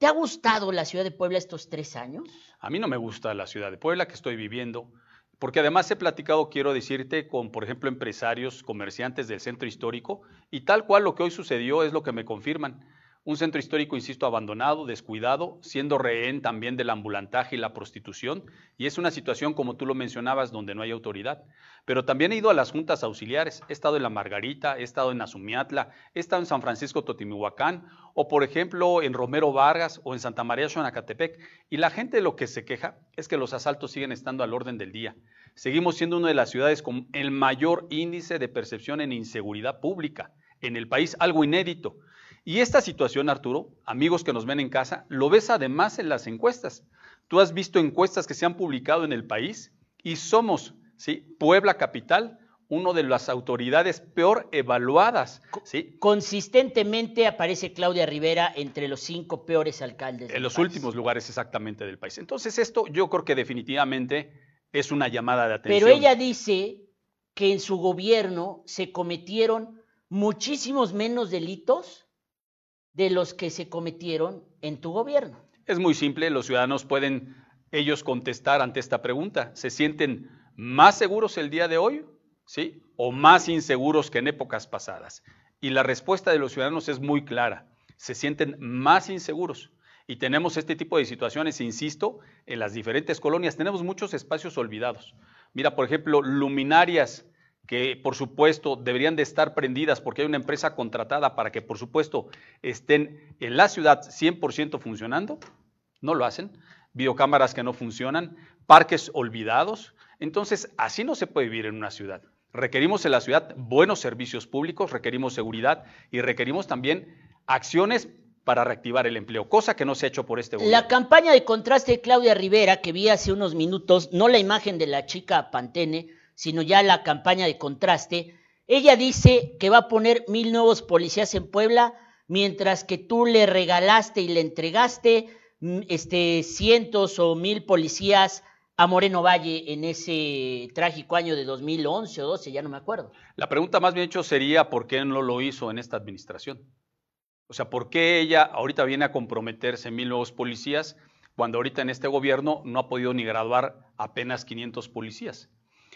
¿Te ha gustado la ciudad de Puebla estos tres años? A mí no me gusta la ciudad de Puebla que estoy viviendo Porque además he platicado, quiero decirte, con, por ejemplo, empresarios, comerciantes del centro histórico, y tal cual lo que hoy sucedió es lo que me confirman. Un centro histórico, insisto, abandonado, descuidado, siendo rehén también del ambulantaje y la prostitución, y es una situación, como tú lo mencionabas, donde no hay autoridad. Pero también he ido a las juntas auxiliares, he estado en La Margarita, he estado en Azumiatla, he estado en San Francisco Totimihuacán, o por ejemplo en Romero Vargas o en Santa María Xonacatepec, y la gente lo que se queja es que los asaltos siguen estando al orden del día. Seguimos siendo una de las ciudades con el mayor índice de percepción en inseguridad pública en el país, algo inédito. Y esta situación, Arturo, amigos que nos ven en casa, lo ves además en las encuestas. Tú has visto encuestas que se han publicado en el país y somos, ¿sí? Puebla Capital, una de las autoridades peor evaluadas, ¿sí? Consistentemente aparece Claudia Rivera entre los cinco peores alcaldes. En los últimos lugares exactamente del país. Entonces esto yo creo que definitivamente es una llamada de atención. Pero ella dice que en su gobierno se cometieron muchísimos menos delitos de los que se cometieron en tu gobierno. Es muy simple, los ciudadanos pueden ellos contestar ante esta pregunta. ¿Se sienten más seguros el día de hoy? ¿Sí? ¿O más inseguros que en épocas pasadas? Y la respuesta de los ciudadanos es muy clara. Se sienten más inseguros. Y tenemos este tipo de situaciones, insisto, en las diferentes colonias. Tenemos muchos espacios olvidados. Mira, por ejemplo, luminarias que por supuesto deberían de estar prendidas porque hay una empresa contratada para que por supuesto estén en la ciudad 100% funcionando, no lo hacen, videocámaras que no funcionan, parques olvidados, entonces así no se puede vivir en una ciudad. Requerimos en la ciudad buenos servicios públicos, requerimos seguridad y requerimos también acciones para reactivar el empleo, cosa que no se ha hecho por este gobierno. La campaña de contraste de Claudia Rivera, que vi hace unos minutos, no la imagen de la chica Pantene, sino ya la campaña de contraste, ella dice que va a poner mil nuevos policías en Puebla, mientras que tú le regalaste y le entregaste mm, este, cientos o mil policías a Moreno Valle en ese trágico año de 2011 o 12, ya no me acuerdo. La pregunta más bien hecho sería por qué no lo hizo en esta administración. O sea, ¿por qué ella ahorita viene a comprometerse en mil nuevos policías cuando ahorita en este gobierno no ha podido ni graduar apenas 500 policías?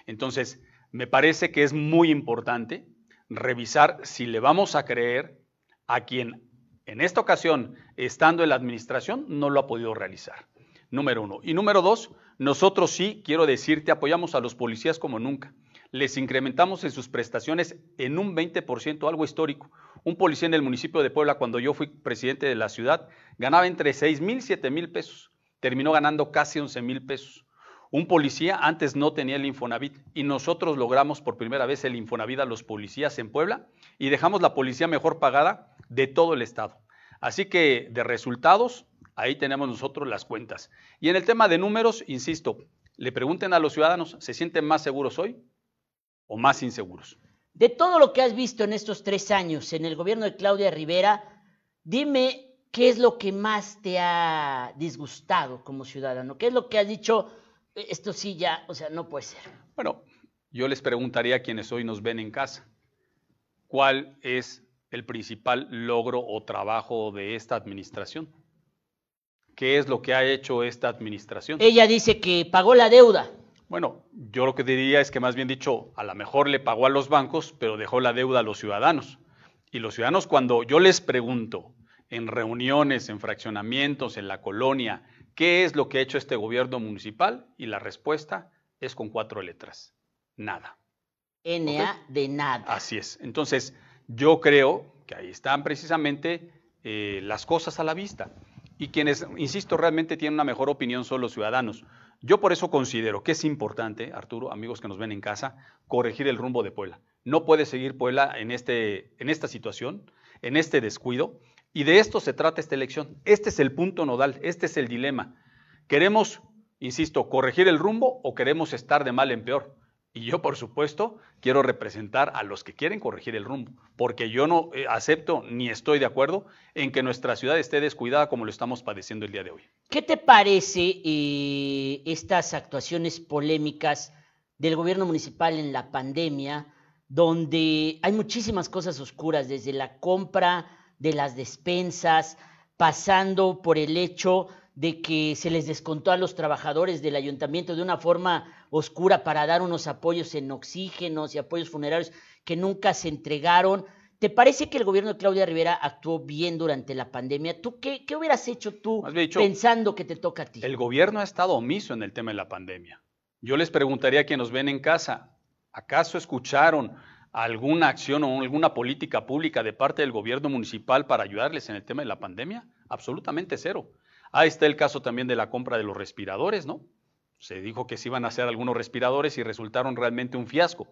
Entonces, me parece que es muy importante revisar si le vamos a creer a quien en esta ocasión, estando en la administración, no lo ha podido realizar. Número uno. Y número dos, nosotros sí, quiero decirte, apoyamos a los policías como nunca. Les incrementamos en sus prestaciones en un 20%, algo histórico. Un policía en el municipio de Puebla, cuando yo fui presidente de la ciudad, ganaba entre 6 mil y 7 mil pesos. Terminó ganando casi 11 mil pesos. Un policía antes no tenía el Infonavit y nosotros logramos por primera vez el Infonavit a los policías en Puebla y dejamos la policía mejor pagada de todo el estado. Así que de resultados, ahí tenemos nosotros las cuentas. Y en el tema de números, insisto, le pregunten a los ciudadanos, ¿se sienten más seguros hoy o más inseguros? De todo lo que has visto en estos tres años en el gobierno de Claudia Rivera, dime qué es lo que más te ha disgustado como ciudadano, qué es lo que has dicho, esto sí ya, o sea, no puede ser. Bueno, yo les preguntaría a quienes hoy nos ven en casa, ¿cuál es el principal logro o trabajo de esta administración? ¿Qué es lo que ha hecho esta administración? Ella dice que pagó la deuda. Bueno, yo lo que diría es que más bien dicho, a lo mejor le pagó a los bancos, pero dejó la deuda a los ciudadanos. Y los ciudadanos cuando yo les pregunto en reuniones, en fraccionamientos, en la colonia, ¿Qué es lo que ha hecho este gobierno municipal? Y la respuesta es con cuatro letras. Nada. NA de nada. Así es. Entonces, yo creo que ahí están precisamente eh, las cosas a la vista. Y quienes, insisto, realmente tienen una mejor opinión son los ciudadanos. Yo por eso considero que es importante, Arturo, amigos que nos ven en casa, corregir el rumbo de Puebla. No puede seguir Puebla en, este, en esta situación, en este descuido, y de esto se trata esta elección. Este es el punto nodal, este es el dilema. ¿Queremos, insisto, corregir el rumbo o queremos estar de mal en peor? Y yo, por supuesto, quiero representar a los que quieren corregir el rumbo, porque yo no eh, acepto ni estoy de acuerdo en que nuestra ciudad esté descuidada como lo estamos padeciendo el día de hoy. ¿Qué te parece eh, estas actuaciones polémicas del gobierno municipal en la pandemia, donde hay muchísimas cosas oscuras, desde la compra de las despensas, pasando por el hecho de que se les descontó a los trabajadores del ayuntamiento de una forma oscura para dar unos apoyos en oxígenos y apoyos funerarios que nunca se entregaron. ¿Te parece que el gobierno de Claudia Rivera actuó bien durante la pandemia? ¿Tú qué, qué hubieras hecho tú dicho, pensando que te toca a ti? El gobierno ha estado omiso en el tema de la pandemia. Yo les preguntaría a quienes nos ven en casa, ¿acaso escucharon alguna acción o alguna política pública de parte del gobierno municipal para ayudarles en el tema de la pandemia? Absolutamente cero. Ahí está el caso también de la compra de los respiradores, ¿no? Se dijo que se iban a hacer algunos respiradores y resultaron realmente un fiasco.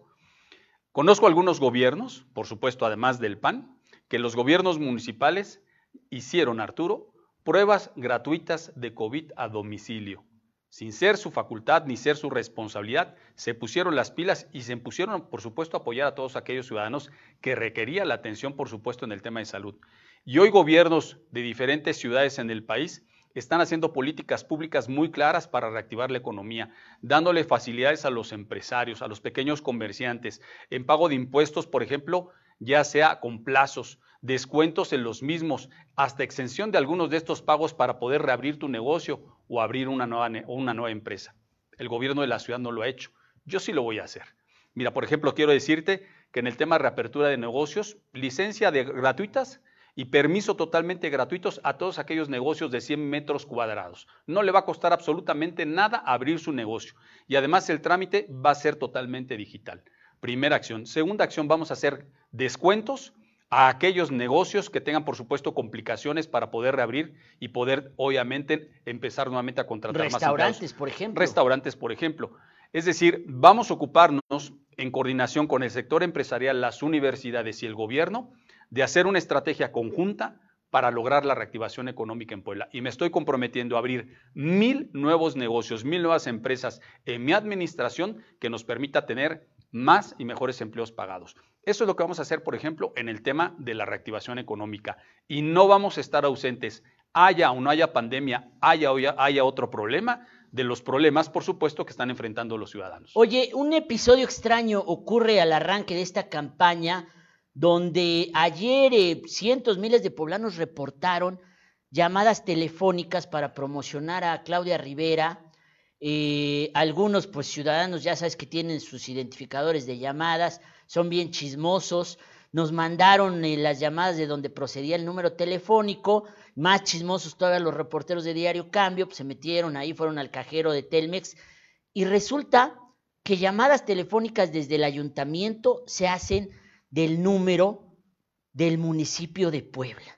Conozco algunos gobiernos, por supuesto, además del PAN, que los gobiernos municipales hicieron, Arturo, pruebas gratuitas de COVID a domicilio. Sin ser su facultad ni ser su responsabilidad, se pusieron las pilas y se pusieron, por supuesto, a apoyar a todos aquellos ciudadanos que requerían la atención, por supuesto, en el tema de salud. Y hoy gobiernos de diferentes ciudades en el país están haciendo políticas públicas muy claras para reactivar la economía, dándole facilidades a los empresarios, a los pequeños comerciantes, en pago de impuestos, por ejemplo, ya sea con plazos, descuentos en los mismos, hasta exención de algunos de estos pagos para poder reabrir tu negocio o abrir una nueva, una nueva empresa. El gobierno de la ciudad no lo ha hecho. Yo sí lo voy a hacer. Mira, por ejemplo, quiero decirte que en el tema de reapertura de negocios, licencia de gratuitas y permiso totalmente gratuitos a todos aquellos negocios de 100 metros cuadrados. No le va a costar absolutamente nada abrir su negocio y además el trámite va a ser totalmente digital. Primera acción. Segunda acción, vamos a hacer descuentos a aquellos negocios que tengan, por supuesto, complicaciones para poder reabrir y poder, obviamente, empezar nuevamente a contratar más Restaurantes, empleados. por ejemplo. Restaurantes, por ejemplo. Es decir, vamos a ocuparnos en coordinación con el sector empresarial, las universidades y el gobierno de hacer una estrategia conjunta para lograr la reactivación económica en Puebla. Y me estoy comprometiendo a abrir mil nuevos negocios, mil nuevas empresas en mi administración que nos permita tener más y mejores empleos pagados. Eso es lo que vamos a hacer, por ejemplo, en el tema de la reactivación económica. Y no vamos a estar ausentes, haya o no haya pandemia, haya o ya- haya otro problema, de los problemas, por supuesto, que están enfrentando los ciudadanos. Oye, un episodio extraño ocurre al arranque de esta campaña donde ayer eh, cientos, miles de poblanos reportaron llamadas telefónicas para promocionar a Claudia Rivera. Eh, algunos, pues ciudadanos, ya sabes que tienen sus identificadores de llamadas, son bien chismosos. Nos mandaron eh, las llamadas de donde procedía el número telefónico, más chismosos todavía los reporteros de Diario Cambio, pues se metieron ahí, fueron al cajero de Telmex y resulta que llamadas telefónicas desde el ayuntamiento se hacen del número del municipio de Puebla.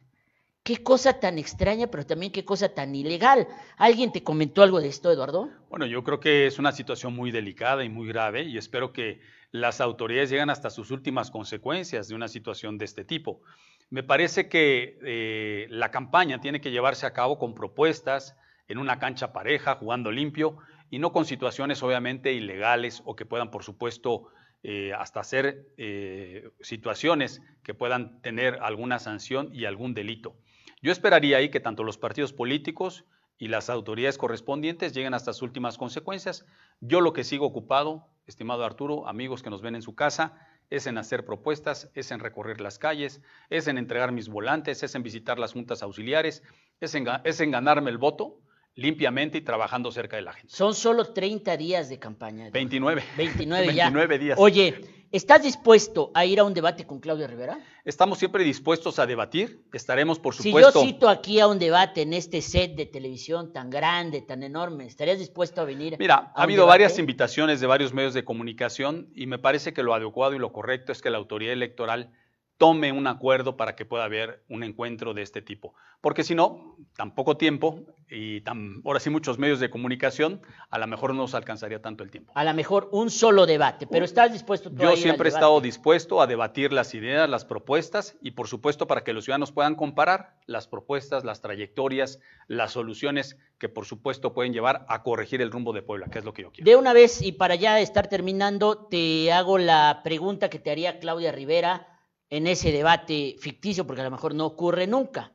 Qué cosa tan extraña, pero también qué cosa tan ilegal. ¿Alguien te comentó algo de esto, Eduardo? Bueno, yo creo que es una situación muy delicada y muy grave y espero que las autoridades lleguen hasta sus últimas consecuencias de una situación de este tipo. Me parece que eh, la campaña tiene que llevarse a cabo con propuestas en una cancha pareja, jugando limpio y no con situaciones obviamente ilegales o que puedan, por supuesto, eh, hasta hacer eh, situaciones que puedan tener alguna sanción y algún delito. Yo esperaría ahí que tanto los partidos políticos y las autoridades correspondientes lleguen hasta sus últimas consecuencias. Yo lo que sigo ocupado, estimado Arturo, amigos que nos ven en su casa, es en hacer propuestas, es en recorrer las calles, es en entregar mis volantes, es en visitar las juntas auxiliares, es en, es en ganarme el voto limpiamente y trabajando cerca de la gente. Son solo 30 días de campaña. Eduardo. 29. 29 ya. 29 días. Oye, ¿estás dispuesto a ir a un debate con Claudia Rivera? Estamos siempre dispuestos a debatir, estaremos por Si yo supuesto. cito aquí a un debate en este set de televisión tan grande, tan enorme, ¿estarías dispuesto a venir? Mira, a ha habido debate? varias invitaciones de varios medios de comunicación y me parece que lo adecuado y lo correcto es que la autoridad electoral tome un acuerdo para que pueda haber un encuentro de este tipo. Porque si no, tan poco tiempo y tan, ahora sí muchos medios de comunicación, a lo mejor no nos alcanzaría tanto el tiempo. A lo mejor un solo debate, pero ¿estás dispuesto tú a ir Yo al siempre he debate? estado dispuesto a debatir las ideas, las propuestas y por supuesto para que los ciudadanos puedan comparar las propuestas, las trayectorias, las soluciones que por supuesto pueden llevar a corregir el rumbo de Puebla, que es lo que yo quiero. De una vez, y para ya estar terminando, te hago la pregunta que te haría Claudia Rivera en ese debate ficticio, porque a lo mejor no ocurre nunca.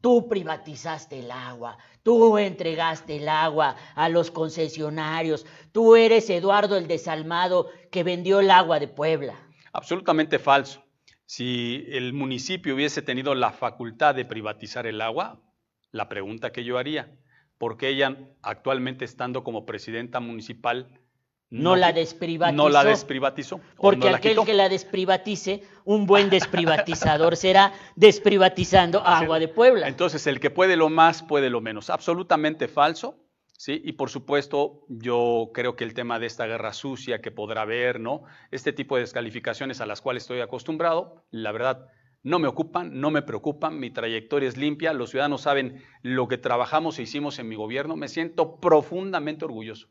Tú privatizaste el agua, tú entregaste el agua a los concesionarios, tú eres Eduardo el desalmado que vendió el agua de Puebla. Absolutamente falso. Si el municipio hubiese tenido la facultad de privatizar el agua, la pregunta que yo haría, porque ella actualmente estando como presidenta municipal No la desprivatizó. No la desprivatizó. Porque no aquel que la desprivatice, un buen desprivatizador será desprivatizando Agua de Puebla. Entonces, el que puede lo más, puede lo menos. Absolutamente falso. ¿sí? Y por supuesto, yo creo que el tema de esta guerra sucia que podrá haber, ¿no? Este tipo de descalificaciones a las cuales estoy acostumbrado, la verdad, no me ocupan, no me preocupan, mi trayectoria es limpia, los ciudadanos saben lo que trabajamos e hicimos en mi gobierno, me siento profundamente orgulloso,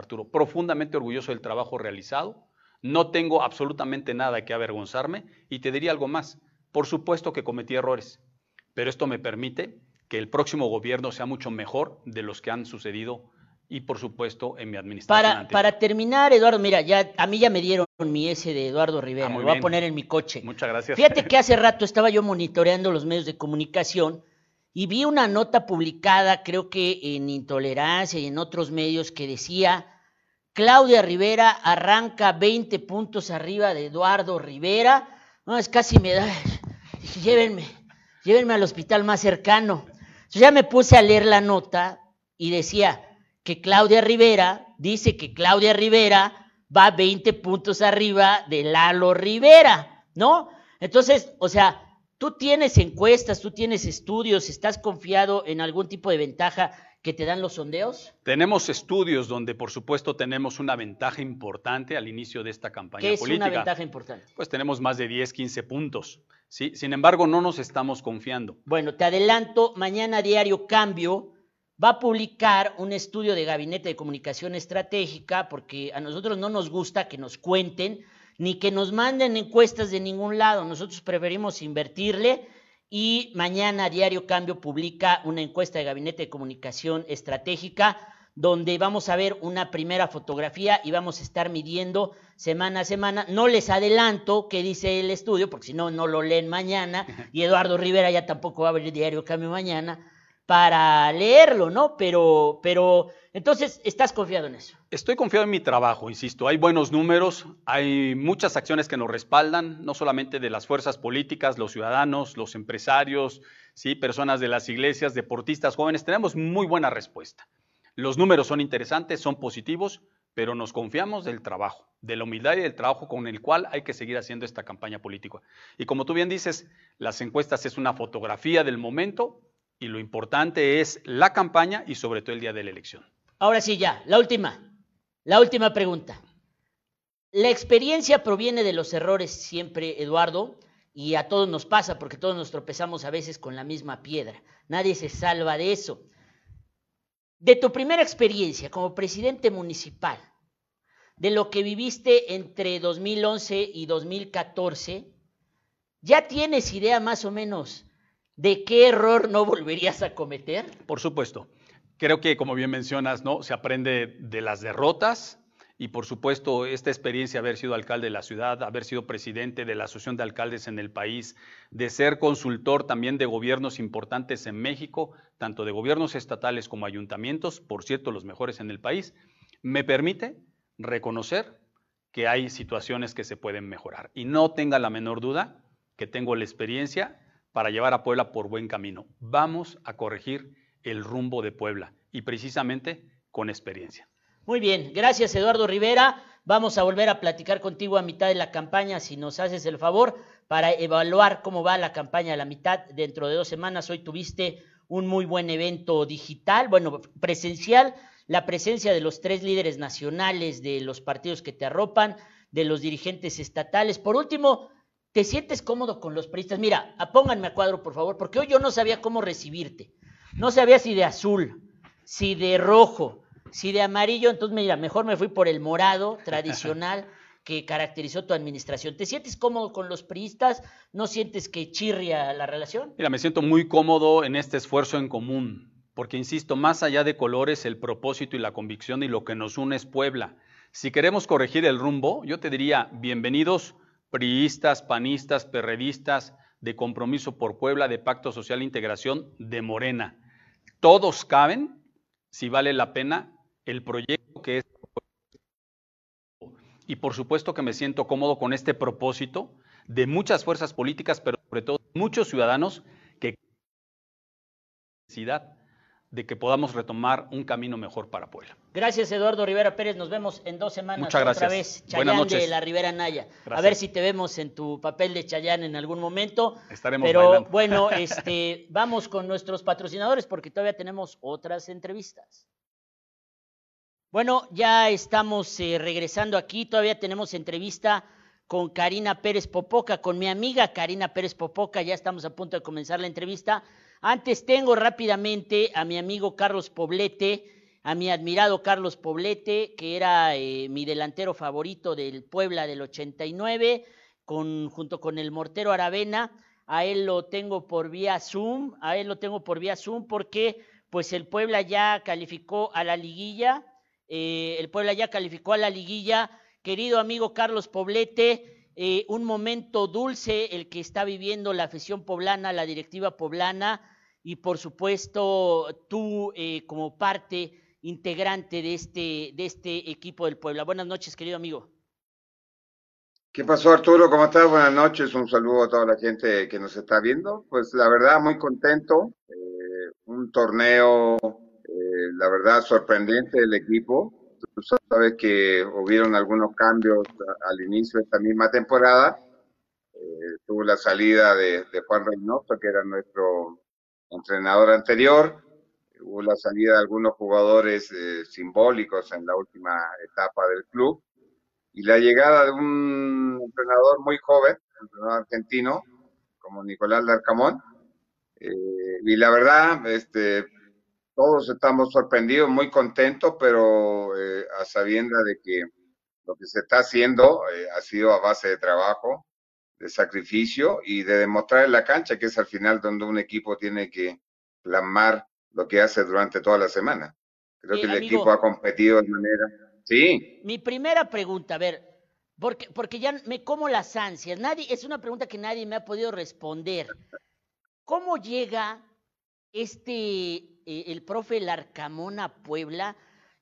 Arturo, profundamente orgulloso del trabajo realizado, no tengo absolutamente nada que avergonzarme y te diría algo más, por supuesto que cometí errores, pero esto me permite que el próximo gobierno sea mucho mejor de los que han sucedido y por supuesto en mi administración Para, anterior. para terminar, Eduardo, mira, ya a mí ya me dieron mi S de Eduardo Rivera, Ah, lo voy a poner en mi coche. Muchas gracias. Fíjate que hace rato estaba yo monitoreando los medios de comunicación y vi una nota publicada, creo que en Intolerancia y en otros medios, que decía, Claudia Rivera arranca 20 puntos arriba de Eduardo Rivera. No, es casi me da, dije, llévenme, llévenme al hospital más cercano. Entonces ya me puse a leer la nota y decía que Claudia Rivera, dice que Claudia Rivera va 20 puntos arriba de Lalo Rivera, ¿no? Entonces, o sea, tú tienes encuestas, tú tienes estudios, ¿estás confiado en algún tipo de ventaja que te dan los sondeos? Tenemos estudios donde por supuesto tenemos una ventaja importante al inicio de esta campaña ¿Qué es política. una ventaja importante? Pues tenemos más de 10, 15 puntos. ¿sí? Sin embargo, no nos estamos confiando. Bueno, te adelanto, mañana Diario Cambio va a publicar un estudio de Gabinete de Comunicación Estratégica, porque a nosotros no nos gusta que nos cuenten ni que nos manden encuestas de ningún lado. Nosotros preferimos invertirle y mañana Diario Cambio publica una encuesta de Gabinete de Comunicación Estratégica donde vamos a ver una primera fotografía y vamos a estar midiendo semana a semana. No les adelanto qué dice el estudio, porque si no, no lo leen mañana y Eduardo Rivera ya tampoco va a ver Diario Cambio mañana para leerlo, ¿no? Pero, pero, entonces, ¿estás confiado en eso? Estoy confiado en mi trabajo, insisto. Hay buenos números, hay muchas acciones que nos respaldan, no solamente de las fuerzas políticas, los ciudadanos, los empresarios, ¿sí? personas de las iglesias, deportistas jóvenes. Tenemos muy buena respuesta. Los números son interesantes, son positivos, pero nos confiamos del trabajo, de la humildad y del trabajo con el cual hay que seguir haciendo esta campaña política. Y como tú bien dices, las encuestas es una fotografía del momento y lo importante es la campaña y sobre todo el día de la elección. Ahora sí, ya, la última, la última pregunta. La experiencia proviene de los errores siempre, Eduardo, y a todos nos pasa porque todos nos tropezamos a veces con la misma piedra. Nadie se salva de eso. De tu primera experiencia como presidente municipal, de lo que viviste entre 2011 y 2014, ¿ya tienes idea más o menos de qué error no volverías a cometer? Por supuesto. Creo que, como bien mencionas, ¿no? se aprende de las derrotas y, por supuesto, esta experiencia de haber sido alcalde de la ciudad, haber sido presidente de la Asociación de Alcaldes en el país, de ser consultor también de gobiernos importantes en México, tanto de gobiernos estatales como ayuntamientos, por cierto, los mejores en el país, me permite reconocer que hay situaciones que se pueden mejorar. Y no tenga la menor duda que tengo la experiencia para llevar a Puebla por buen camino. Vamos a corregir el rumbo de Puebla y precisamente con experiencia. Muy bien, gracias Eduardo Rivera. Vamos a volver a platicar contigo a mitad de la campaña, si nos haces el favor, para evaluar cómo va la campaña a la mitad dentro de dos semanas. Hoy tuviste un muy buen evento digital, bueno, presencial, la presencia de los tres líderes nacionales de los partidos que te arropan, de los dirigentes estatales. Por último, ¿te sientes cómodo con los periodistas? Mira, pónganme a cuadro, por favor, porque hoy yo no sabía cómo recibirte. No sabía si de azul, si de rojo, si de amarillo, entonces mira, mejor me fui por el morado tradicional que caracterizó tu administración. ¿Te sientes cómodo con los priistas? ¿No sientes que chirria la relación? Mira, me siento muy cómodo en este esfuerzo en común, porque insisto, más allá de colores, el propósito y la convicción y lo que nos une es Puebla. Si queremos corregir el rumbo, yo te diría, bienvenidos priistas, panistas, perredistas, de compromiso por Puebla, de Pacto Social e Integración, de Morena. Todos caben si vale la pena el proyecto que es. Y por supuesto que me siento cómodo con este propósito de muchas fuerzas políticas, pero sobre todo muchos ciudadanos que necesidad de que podamos retomar un camino mejor para Puebla. Gracias, Eduardo Rivera Pérez. Nos vemos en dos semanas Muchas otra vez. Buenas Chayán noches. de la Rivera Naya. A ver si te vemos en tu papel de Chayán en algún momento. Estaremos Pero bailando. bueno, este, vamos con nuestros patrocinadores porque todavía tenemos otras entrevistas. Bueno, ya estamos eh, regresando aquí. Todavía tenemos entrevista con Karina Pérez Popoca, con mi amiga Karina Pérez Popoca. Ya estamos a punto de comenzar la entrevista. Antes tengo rápidamente a mi amigo Carlos Poblete, a mi admirado Carlos Poblete, que era eh, mi delantero favorito del Puebla del 89, con, junto con el Mortero Aravena. A él lo tengo por vía Zoom, a él lo tengo por vía Zoom porque pues el Puebla ya calificó a la liguilla, eh, el Puebla ya calificó a la liguilla. Querido amigo Carlos Poblete, eh, un momento dulce el que está viviendo la afición poblana, la directiva poblana y por supuesto tú eh, como parte integrante de este, de este equipo del Puebla. Buenas noches, querido amigo. ¿Qué pasó Arturo? ¿Cómo estás? Buenas noches, un saludo a toda la gente que nos está viendo. Pues la verdad muy contento, eh, un torneo, eh, la verdad sorprendente del equipo. Tú sabes que hubieron algunos cambios al inicio de esta misma temporada. Eh, tuvo la salida de, de Juan Reynoso, que era nuestro entrenador anterior. Hubo la salida de algunos jugadores eh, simbólicos en la última etapa del club y la llegada de un entrenador muy joven, un entrenador argentino, como Nicolás Larcamón. Eh, y la verdad, este, todos estamos sorprendidos, muy contentos, pero eh, a sabienda de que lo que se está haciendo eh, ha sido a base de trabajo, de sacrificio y de demostrar en la cancha, que es al final donde un equipo tiene que plasmar lo que hace durante toda la semana. Creo Eh, que el amigo. equipo ha competido de manera... Sí, Mi primera pregunta, a ver, porque, porque ya me como las ansias. Nadie, es una pregunta que nadie me ha podido responder. ¿Cómo llega este, eh, el profe Larcamón a Puebla?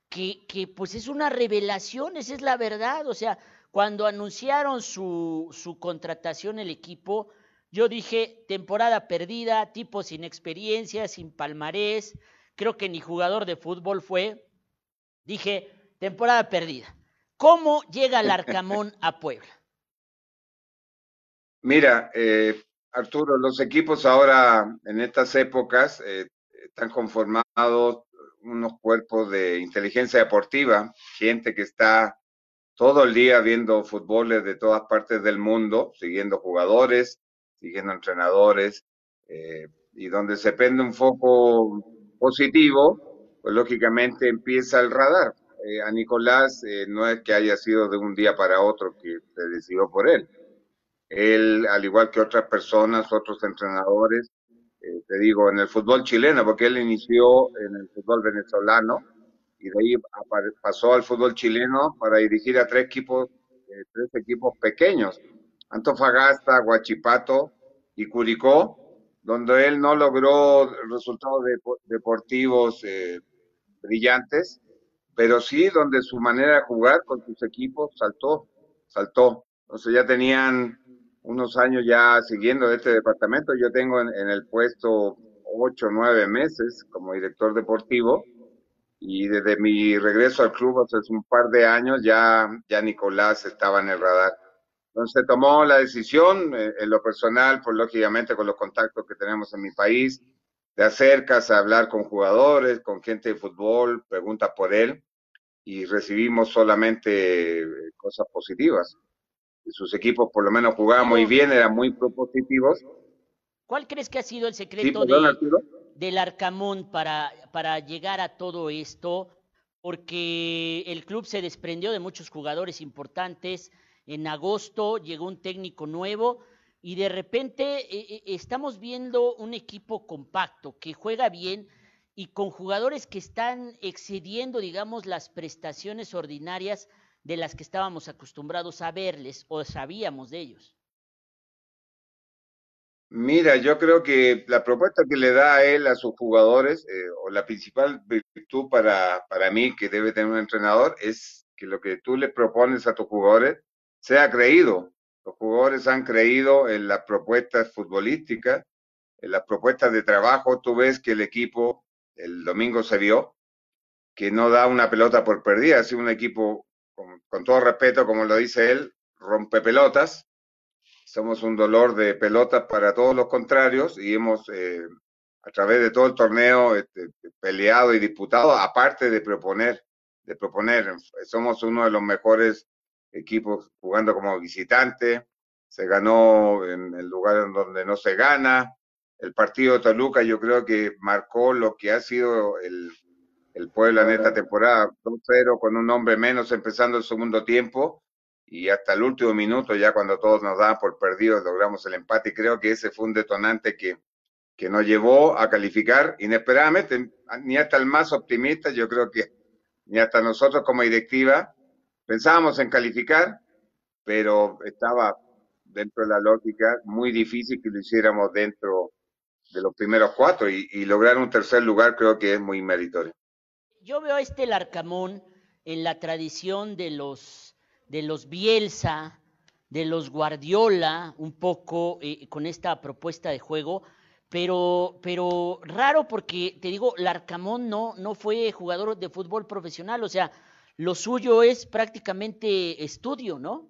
Que, que pues es una revelación, esa es la verdad. O sea, cuando anunciaron su, su contratación el equipo, yo dije, temporada perdida, tipo sin experiencia, sin palmarés, creo que ni jugador de fútbol fue. Dije, temporada perdida. ¿Cómo llega el Arcamón a Puebla? Mira, eh, Arturo, los equipos ahora en estas épocas eh, están conformados unos cuerpos de inteligencia deportiva, gente que está todo el día viendo fútboles de todas partes del mundo, siguiendo jugadores, siguiendo entrenadores, eh, y donde se prende un foco positivo, pues lógicamente empieza el radar. Eh, a Nicolás eh, no es que haya sido de un día para otro que se decidió por él. Él, al igual que otras personas, otros entrenadores, eh, te digo, en el fútbol chileno, porque él inició en el fútbol venezolano y de ahí pasó al fútbol chileno para dirigir a tres equipos, eh, tres equipos pequeños, Antofagasta, Huachipato y Curicó, donde él no logró resultados depo- deportivos eh, brillantes, pero sí donde su manera de jugar con sus equipos saltó, saltó. Entonces ya tenían unos años ya siguiendo este departamento. Yo tengo en, el puesto ocho, nueve meses como director deportivo y desde mi regreso al club hace un par de años ya, ya Nicolás estaba en el radar. Entonces tomó la decisión, eh, en lo personal, pues lógicamente con los contactos que tenemos en mi país, te acercas a hablar con jugadores, con gente de fútbol, preguntas por él y recibimos solamente eh, cosas positivas. Sus equipos por lo menos jugaban muy bien, eran muy propositivos. ¿Cuál crees que ha sido el Sí, secreto perdón, de, Arturo. del Arcamón para, para llegar a todo esto? Porque el club se desprendió de muchos jugadores importantes. En agosto llegó un técnico nuevo y de repente eh, eh, estamos viendo un equipo compacto que juega bien y con jugadores que están excediendo, digamos, las prestaciones ordinarias de las que estábamos acostumbrados a verles o sabíamos de ellos. Mira, yo creo que la propuesta que le da a él a sus jugadores, eh, o la principal virtud para, para mí que debe tener un entrenador, es que lo que tú le propones a tus jugadores sea creído. Los jugadores han creído en las propuestas futbolísticas, en las propuestas de trabajo. Tú ves que el equipo el domingo se vio, que no da una pelota por perdida, es un equipo, con, con todo respeto, como lo dice él, rompe pelotas, somos un dolor de pelotas para todos los contrarios y hemos eh, a través de todo el torneo este, peleado y disputado, aparte de proponer, de proponer, somos uno de los mejores equipos jugando como visitante, se ganó en el lugar en donde no se gana, el partido de Toluca yo creo que marcó lo que ha sido el, el Puebla en esta temporada, 2-0 con un hombre menos empezando el segundo tiempo, y hasta el último minuto, ya cuando todos nos daban por perdidos, logramos el empate y creo que ese fue un detonante que, que nos llevó a calificar inesperadamente, ni hasta el más optimista, yo creo que ni hasta nosotros como directiva pensábamos en calificar, pero estaba dentro de la lógica muy difícil que lo hiciéramos dentro de los primeros cuatro y, y lograr un tercer lugar creo que es muy meritorio. Yo veo a este Larcamón en la tradición de los de los Bielsa, de los Guardiola, un poco eh, con esta propuesta de juego, pero, pero raro porque, te digo, Larcamón no, no fue jugador de fútbol profesional, o sea, lo suyo es prácticamente estudio, ¿no?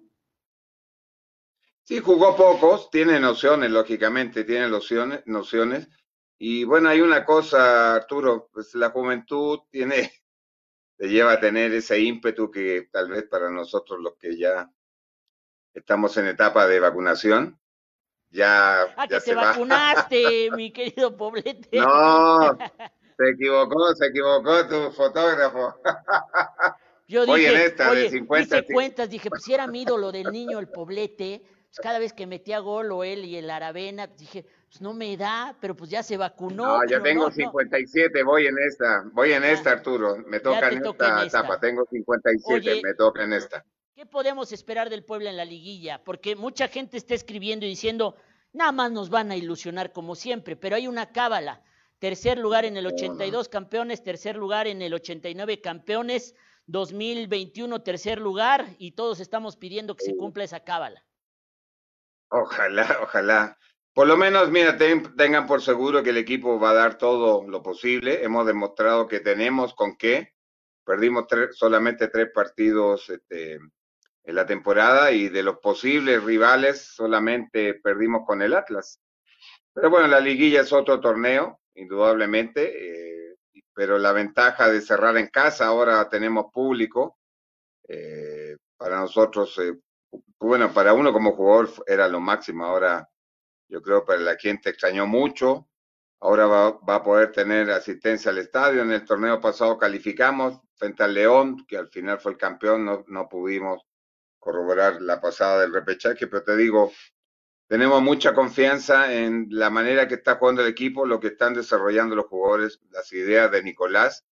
Sí, jugó pocos, tiene nociones, lógicamente, tiene nociones, nociones. Y bueno, hay una cosa, Arturo, pues la juventud tiene, te lleva a tener ese ímpetu que tal vez para nosotros los que ya estamos en etapa de vacunación, ya, ah, ya que te vacunaste, mi querido Poblete. No, se equivocó, se equivocó tu fotógrafo. Yo dije, Voy en esta oye, de 50. Hice cuentas, dije, pues si era mi ídolo del niño el Poblete, pues cada vez que metía gol o él y el Aravena, dije, pues no me da, pero pues ya se vacunó. No, ya tengo no, 57, voy en esta, voy en esta, Arturo, me toca en esta, etapa, tengo 57, Oye, me toca en esta. ¿Qué podemos esperar del Puebla en la liguilla? Porque mucha gente está escribiendo y diciendo, nada más nos van a ilusionar como siempre, pero hay una cábala. Tercer lugar en el 82 campeones, tercer lugar en el 89 campeones, 2021 tercer lugar y todos estamos pidiendo que se cumpla esa cábala. Ojalá, ojalá. Por lo menos, mira, tengan por seguro que el equipo va a dar todo lo posible. Hemos demostrado que tenemos con qué. Perdimos solamente tres partidos este, en la temporada y de los posibles rivales solamente perdimos con el Atlas. Pero bueno, la liguilla es otro torneo, indudablemente, eh, pero la ventaja de cerrar en casa, ahora tenemos público, eh, para nosotros eh, bueno, para uno como jugador era lo máximo. Ahora yo creo que la gente extrañó mucho. Ahora va, va, a poder tener asistencia al estadio. En el torneo pasado calificamos frente al León, que al final fue el campeón. No, no pudimos corroborar la pasada del repechaje, pero te digo, tenemos mucha confianza en la manera que está jugando el equipo, lo que están desarrollando los jugadores, las ideas de Nicolás.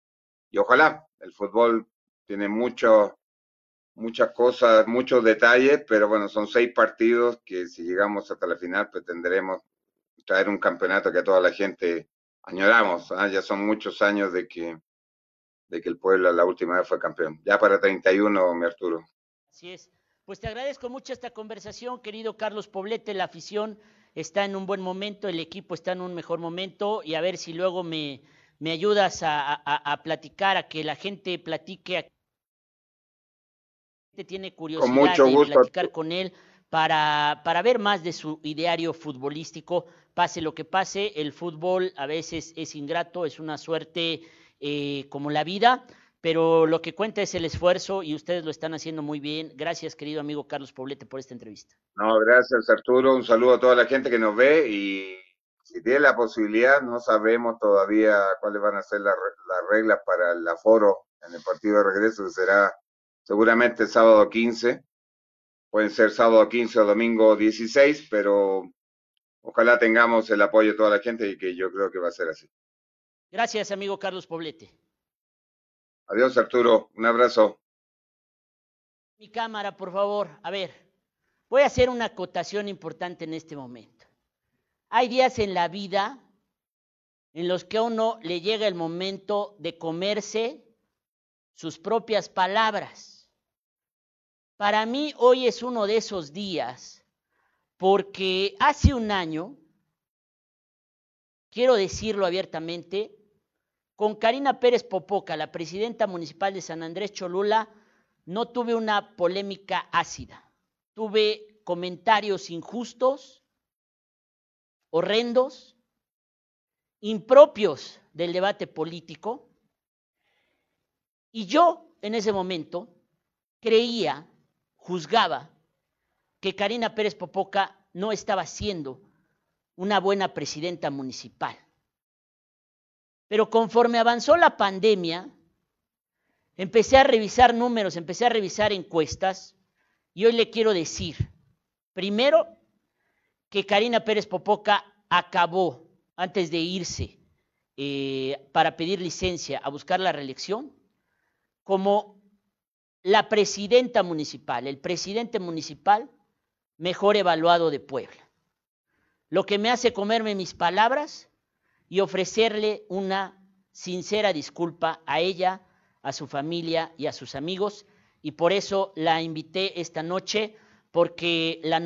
Y ojalá, el fútbol tiene mucho, muchas cosas, muchos detalles, pero bueno, son seis partidos que si llegamos hasta la final pretenderemos traer un campeonato que a toda la gente añoramos. ¿ah? Ya son muchos años de que, de que el pueblo la última vez fue campeón. Ya para 31, mi Arturo. Así es. Pues te agradezco mucho esta conversación, querido Carlos Poblete. La afición está en un buen momento, el equipo está en un mejor momento y a ver si luego me, me ayudas a, a platicar, a que la gente platique tiene curiosidad de platicar con él para, para ver más de su ideario futbolístico. Pase lo que pase, el fútbol a veces es ingrato, es una suerte eh, como la vida, pero lo que cuenta es el esfuerzo y ustedes lo están haciendo muy bien. Gracias, querido amigo Carlos Poblete, por esta entrevista. No, gracias, Arturo. Un saludo a toda la gente que nos ve y si tiene la posibilidad, no sabemos todavía cuáles van a ser las, las reglas para el aforo en el partido de regreso, que será seguramente sábado 15, pueden ser sábado 15 o domingo 16, pero ojalá tengamos el apoyo de toda la gente y que yo creo que va a ser así. Gracias, amigo Carlos Poblete. Adiós, Arturo. Un abrazo. Mi cámara, por favor. A ver, voy a hacer una acotación importante en este momento. Hay días en la vida en los que a uno le llega el momento de comerse sus propias palabras. Para mí hoy es uno de esos días porque hace un año, quiero decirlo abiertamente, con Karina Pérez Popoca, la presidenta municipal de San Andrés Cholula, no tuve una polémica ácida. Tuve comentarios injustos, horrendos, impropios del debate político. Y yo en ese momento creía, juzgaba, que Karina Pérez Popoca no estaba siendo una buena presidenta municipal. Pero conforme avanzó la pandemia, empecé a revisar números, empecé a revisar encuestas y hoy le quiero decir, primero, que Karina Pérez Popoca acabó antes de irse eh, para pedir licencia a buscar la reelección como la presidenta municipal, el presidente municipal mejor evaluado de Puebla. Lo que me hace comerme mis palabras y ofrecerle una sincera disculpa a ella, a su familia y a sus amigos. Y por eso la invité esta noche, porque la,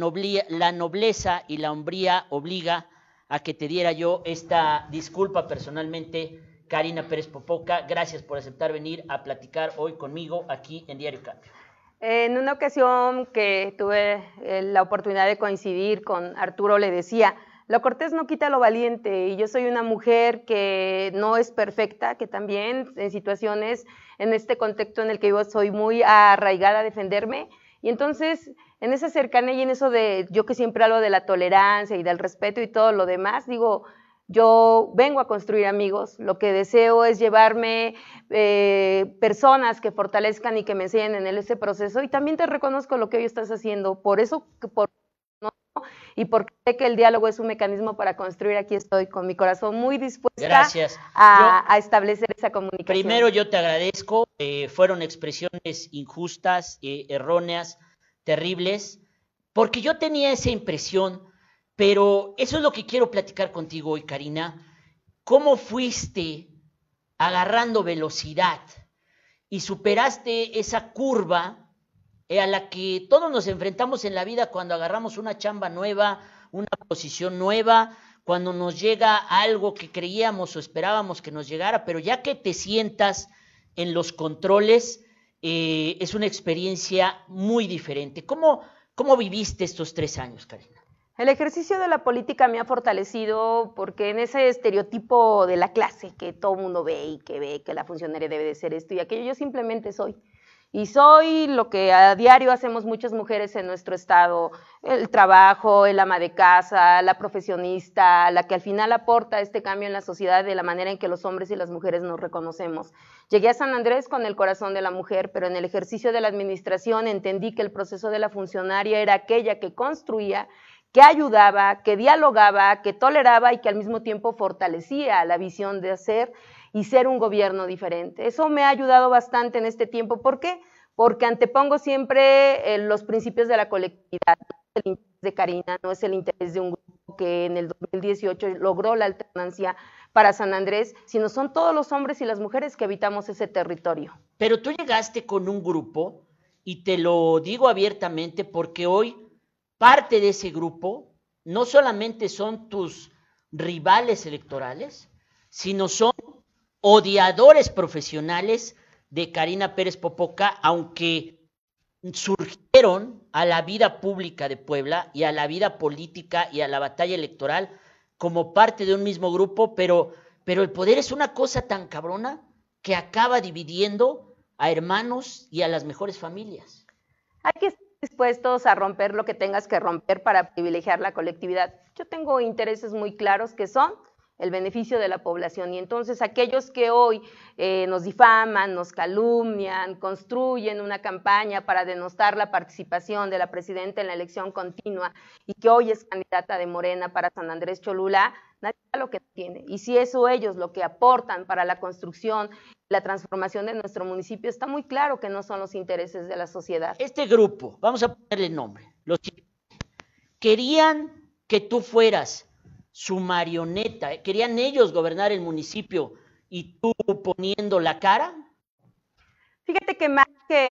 la nobleza y la hombría obliga a que te diera yo esta disculpa personalmente, Karina Pérez Popoca. Gracias por aceptar venir a platicar hoy conmigo aquí en Diario Cambio. En una ocasión que tuve eh, la oportunidad de coincidir con Arturo, le decía, lo cortés no quita lo valiente y yo soy una mujer que no es perfecta, que también en situaciones, en este contexto en el que yo soy muy arraigada a defenderme y entonces en esa cercanía y en eso de yo que siempre hablo de la tolerancia y del respeto y todo lo demás, digo, yo vengo a construir amigos, lo que deseo es llevarme eh, personas que fortalezcan y que me enseñen en ese proceso y también te reconozco lo que hoy estás haciendo, por eso, por y porque sé que el diálogo es un mecanismo para construir, aquí estoy con mi corazón muy dispuesta A, establecer esa comunicación. Primero yo te agradezco, eh, fueron expresiones injustas, eh, erróneas, terribles, porque yo tenía esa impresión, pero eso es lo que quiero platicar contigo hoy, Karina. ¿Cómo fuiste agarrando velocidad y superaste esa curva? Eh, a la que todos nos enfrentamos en la vida cuando agarramos una chamba nueva, una posición nueva, cuando nos llega algo que creíamos o esperábamos que nos llegara, pero ya que te sientas en los controles, eh, es una experiencia muy diferente. ¿Cómo, ¿Cómo viviste estos tres años, Karina? El ejercicio de la política me ha fortalecido porque en ese estereotipo de la clase que todo mundo ve y que ve que la funcionaria debe de ser esto y aquello, yo simplemente soy. Y soy lo que a diario hacemos muchas mujeres en nuestro estado, el trabajo, el ama de casa, la profesionista, la que al final aporta este cambio en la sociedad de la manera en que los hombres y las mujeres nos reconocemos. Llegué a San Andrés con el corazón de la mujer, pero en el ejercicio de la administración entendí que el proceso de la funcionaria era aquella que construía que ayudaba, que dialogaba, que toleraba y que al mismo tiempo fortalecía la visión de hacer y ser un gobierno diferente. Eso me ha ayudado bastante en este tiempo. ¿Por qué? Porque antepongo siempre eh, los principios de la colectividad. No es el interés de Karina, no es el interés de un grupo que en el 2018 logró la alternancia para San Andrés, sino son todos los hombres y las mujeres que habitamos ese territorio. Pero tú llegaste con un grupo, y te lo digo abiertamente porque hoy parte de ese grupo no solamente son tus rivales electorales, sino son odiadores profesionales de Karina Pérez Popoca, aunque surgieron a la vida pública de Puebla y a la vida política y a la batalla electoral como parte de un mismo grupo, pero, pero el poder es una cosa tan cabrona que acaba dividiendo a hermanos y a las mejores familias. Hay que dispuestos a romper lo que tengas que romper para privilegiar la colectividad. Yo tengo intereses muy claros que son el beneficio de la población. Y entonces aquellos que hoy eh, nos difaman, nos calumnian, construyen una campaña para denostar la participación de la presidenta en la elección continua y que hoy es candidata de Morena para San Andrés Cholula, nadie sabe lo que tiene. Y si eso ellos lo que aportan para la construcción la transformación de nuestro municipio, está muy claro que no son los intereses de la sociedad. Este grupo, vamos a ponerle nombre, los querían que tú fueras su marioneta. ¿eh? ¿Querían ellos gobernar el municipio y tú poniendo la cara? Fíjate que más que,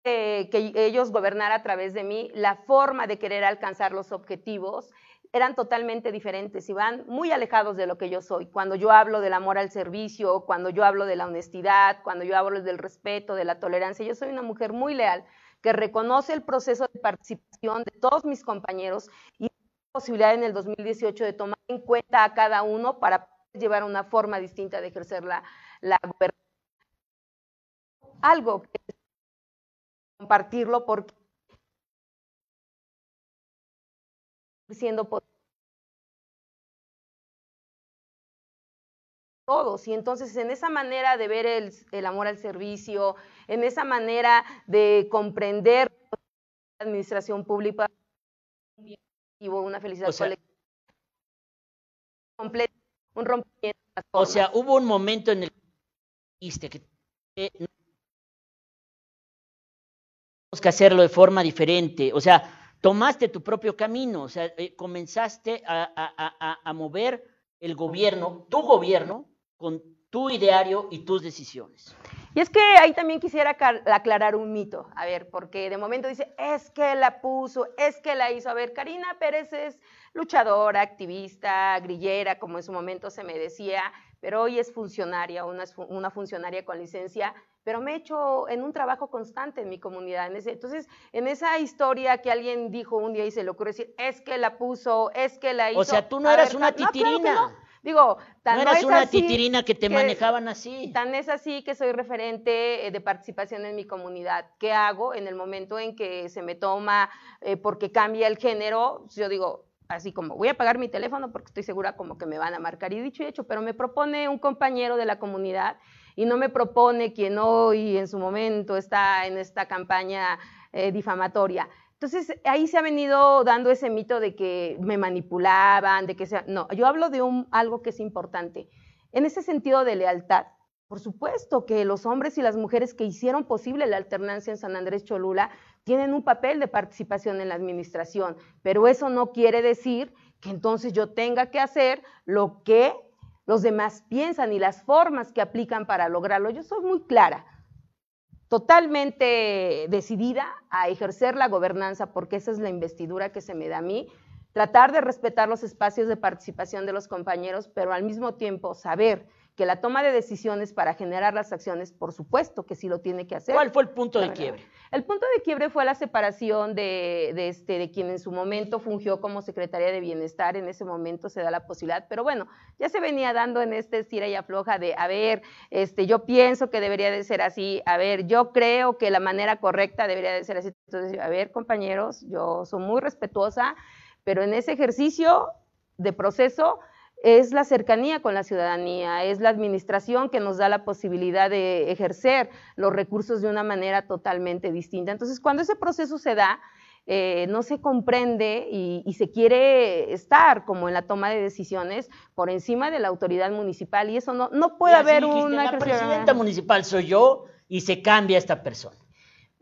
que ellos gobernar a través de mí, la forma de querer alcanzar los objetivos eran totalmente diferentes y van muy alejados de lo que yo soy. Cuando yo hablo del amor al servicio, cuando yo hablo de la honestidad, cuando yo hablo del respeto, de la tolerancia, yo soy una mujer muy leal que reconoce el proceso de participación de todos mis compañeros y la posibilidad en el 2018 de tomar en cuenta a cada uno para llevar una forma distinta de ejercer la, la. Algo que compartirlo porque siendo todos. Y entonces en esa manera de ver el, el, amor al servicio, en esa manera de comprender la administración pública, una felicidad O sea- colectiva, completa, un rompimiento. de las O sea, hubo un momento en el que tenemos que hacerlo de forma diferente. O sea, tomaste tu propio camino, o sea, eh, comenzaste a, mover el gobierno, tu gobierno, con tu ideario y tus decisiones. Y es que ahí también quisiera aclarar un mito, a ver, porque de momento dice, es que la puso, es que la hizo. A ver, Karina Pérez es luchadora, activista, grillera, como en su momento se me decía, pero hoy es funcionaria, una, fu- una funcionaria con licencia, pero me he hecho en un trabajo constante en mi comunidad. En ese- entonces, en esa historia que alguien dijo un día y se le ocurrió decir, es que la puso, es que la hizo. O sea, tú no eras ver, una no, claro que titirina. no. Digo, tan No eras es una así titirina que te que- manejaban así. Tan es así que soy referente eh, de participación en mi comunidad. ¿Qué hago en el momento en que se me toma eh, porque cambia el género? Yo digo, así como voy a pagar mi teléfono porque estoy segura como que me van a marcar y dicho y hecho, pero me propone un compañero de la comunidad y no me propone quien hoy en su momento está en esta campaña eh, difamatoria. Entonces, ahí se ha venido dando ese mito de que me manipulaban, de que sea... No, yo hablo de un, algo que es importante. En ese sentido de lealtad, por supuesto que los hombres y las mujeres que hicieron posible la alternancia en San Andrés Cholula tienen un papel de participación en la administración, pero eso no quiere decir que entonces yo tenga que hacer lo que los demás piensan y las formas que aplican para lograrlo. Yo soy muy clara totalmente decidida a ejercer la gobernanza, porque esa es la investidura que se me da a mí, tratar de respetar los espacios de participación de los compañeros, pero al mismo tiempo saber que la toma de decisiones para generar las acciones, por supuesto que sí lo tiene que hacer. ¿Cuál fue el punto de quiebre? El punto de quiebre fue la separación de, de este, de quien en su momento fungió como Secretaría de Bienestar, en ese momento se da la posibilidad, pero bueno, ya se venía dando en este estira y afloja de, a ver, este, yo pienso que debería de ser así, a ver, yo creo que la manera correcta debería de ser así, entonces, a ver, compañeros, yo soy muy respetuosa, pero en ese ejercicio de proceso es la cercanía con la ciudadanía, es la administración que nos da la posibilidad de ejercer los recursos de una manera totalmente distinta. Entonces, cuando ese proceso se da, eh, no se comprende y, y se quiere estar como en la toma de decisiones por encima de la autoridad municipal y eso no, no puede haber dijiste, una La presidenta municipal soy yo y se cambia esta persona.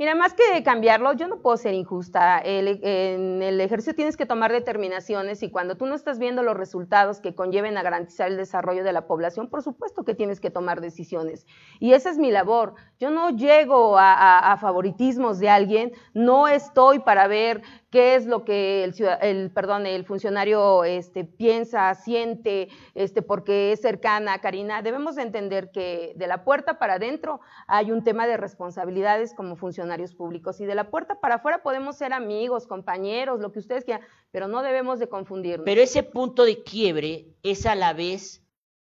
Mira, más que cambiarlo, yo no puedo ser injusta. En el ejercicio tienes que tomar determinaciones y cuando tú no estás viendo los resultados que conlleven a garantizar el desarrollo de la población, por supuesto que tienes que tomar decisiones. Y esa es mi labor. Yo no llego a favoritismos de alguien, no estoy para ver qué es lo que el, el, perdón, el funcionario este, piensa, siente, este, porque es cercana a Karina. Debemos de entender que de la puerta para adentro hay un tema de responsabilidades como funcionarios públicos y de la puerta para afuera podemos ser amigos, compañeros, lo que ustedes quieran, pero no debemos de confundirnos. Pero ese punto de quiebre es a la vez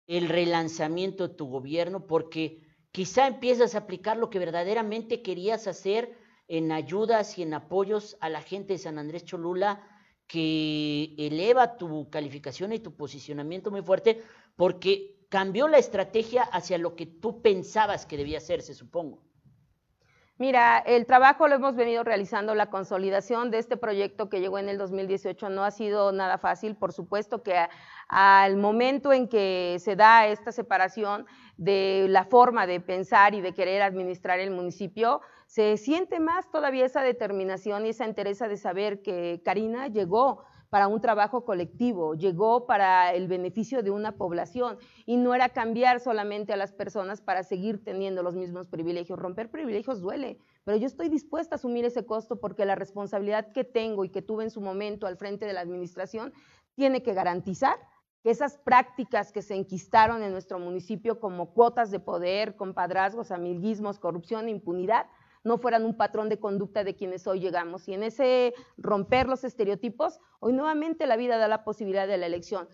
el relanzamiento de tu gobierno porque quizá empiezas a aplicar lo que verdaderamente querías hacer en ayudas y en apoyos a la gente de San Andrés Cholula que eleva tu calificación y tu posicionamiento muy fuerte porque cambió la estrategia hacia lo que tú pensabas que debía hacerse, supongo. Mira, el trabajo lo hemos venido realizando, la consolidación de este proyecto que llegó en el 2018 no ha sido nada fácil, por supuesto que al momento en que se da esta separación de la forma de pensar y de querer administrar el municipio, se siente más todavía esa determinación y esa entereza de saber que Karina llegó para un trabajo colectivo, llegó para el beneficio de una población y no era cambiar solamente a las personas para seguir teniendo los mismos privilegios. Romper privilegios duele, pero yo estoy dispuesta a asumir ese costo porque la responsabilidad que tengo y que tuve en su momento al frente de la administración tiene que garantizar que esas prácticas que se enquistaron en nuestro municipio como cuotas de poder, compadrazgos, amiguismos, corrupción, impunidad, no fueran un patrón de conducta de quienes hoy llegamos. Y en ese romper los estereotipos, hoy nuevamente la vida da la posibilidad de la elección,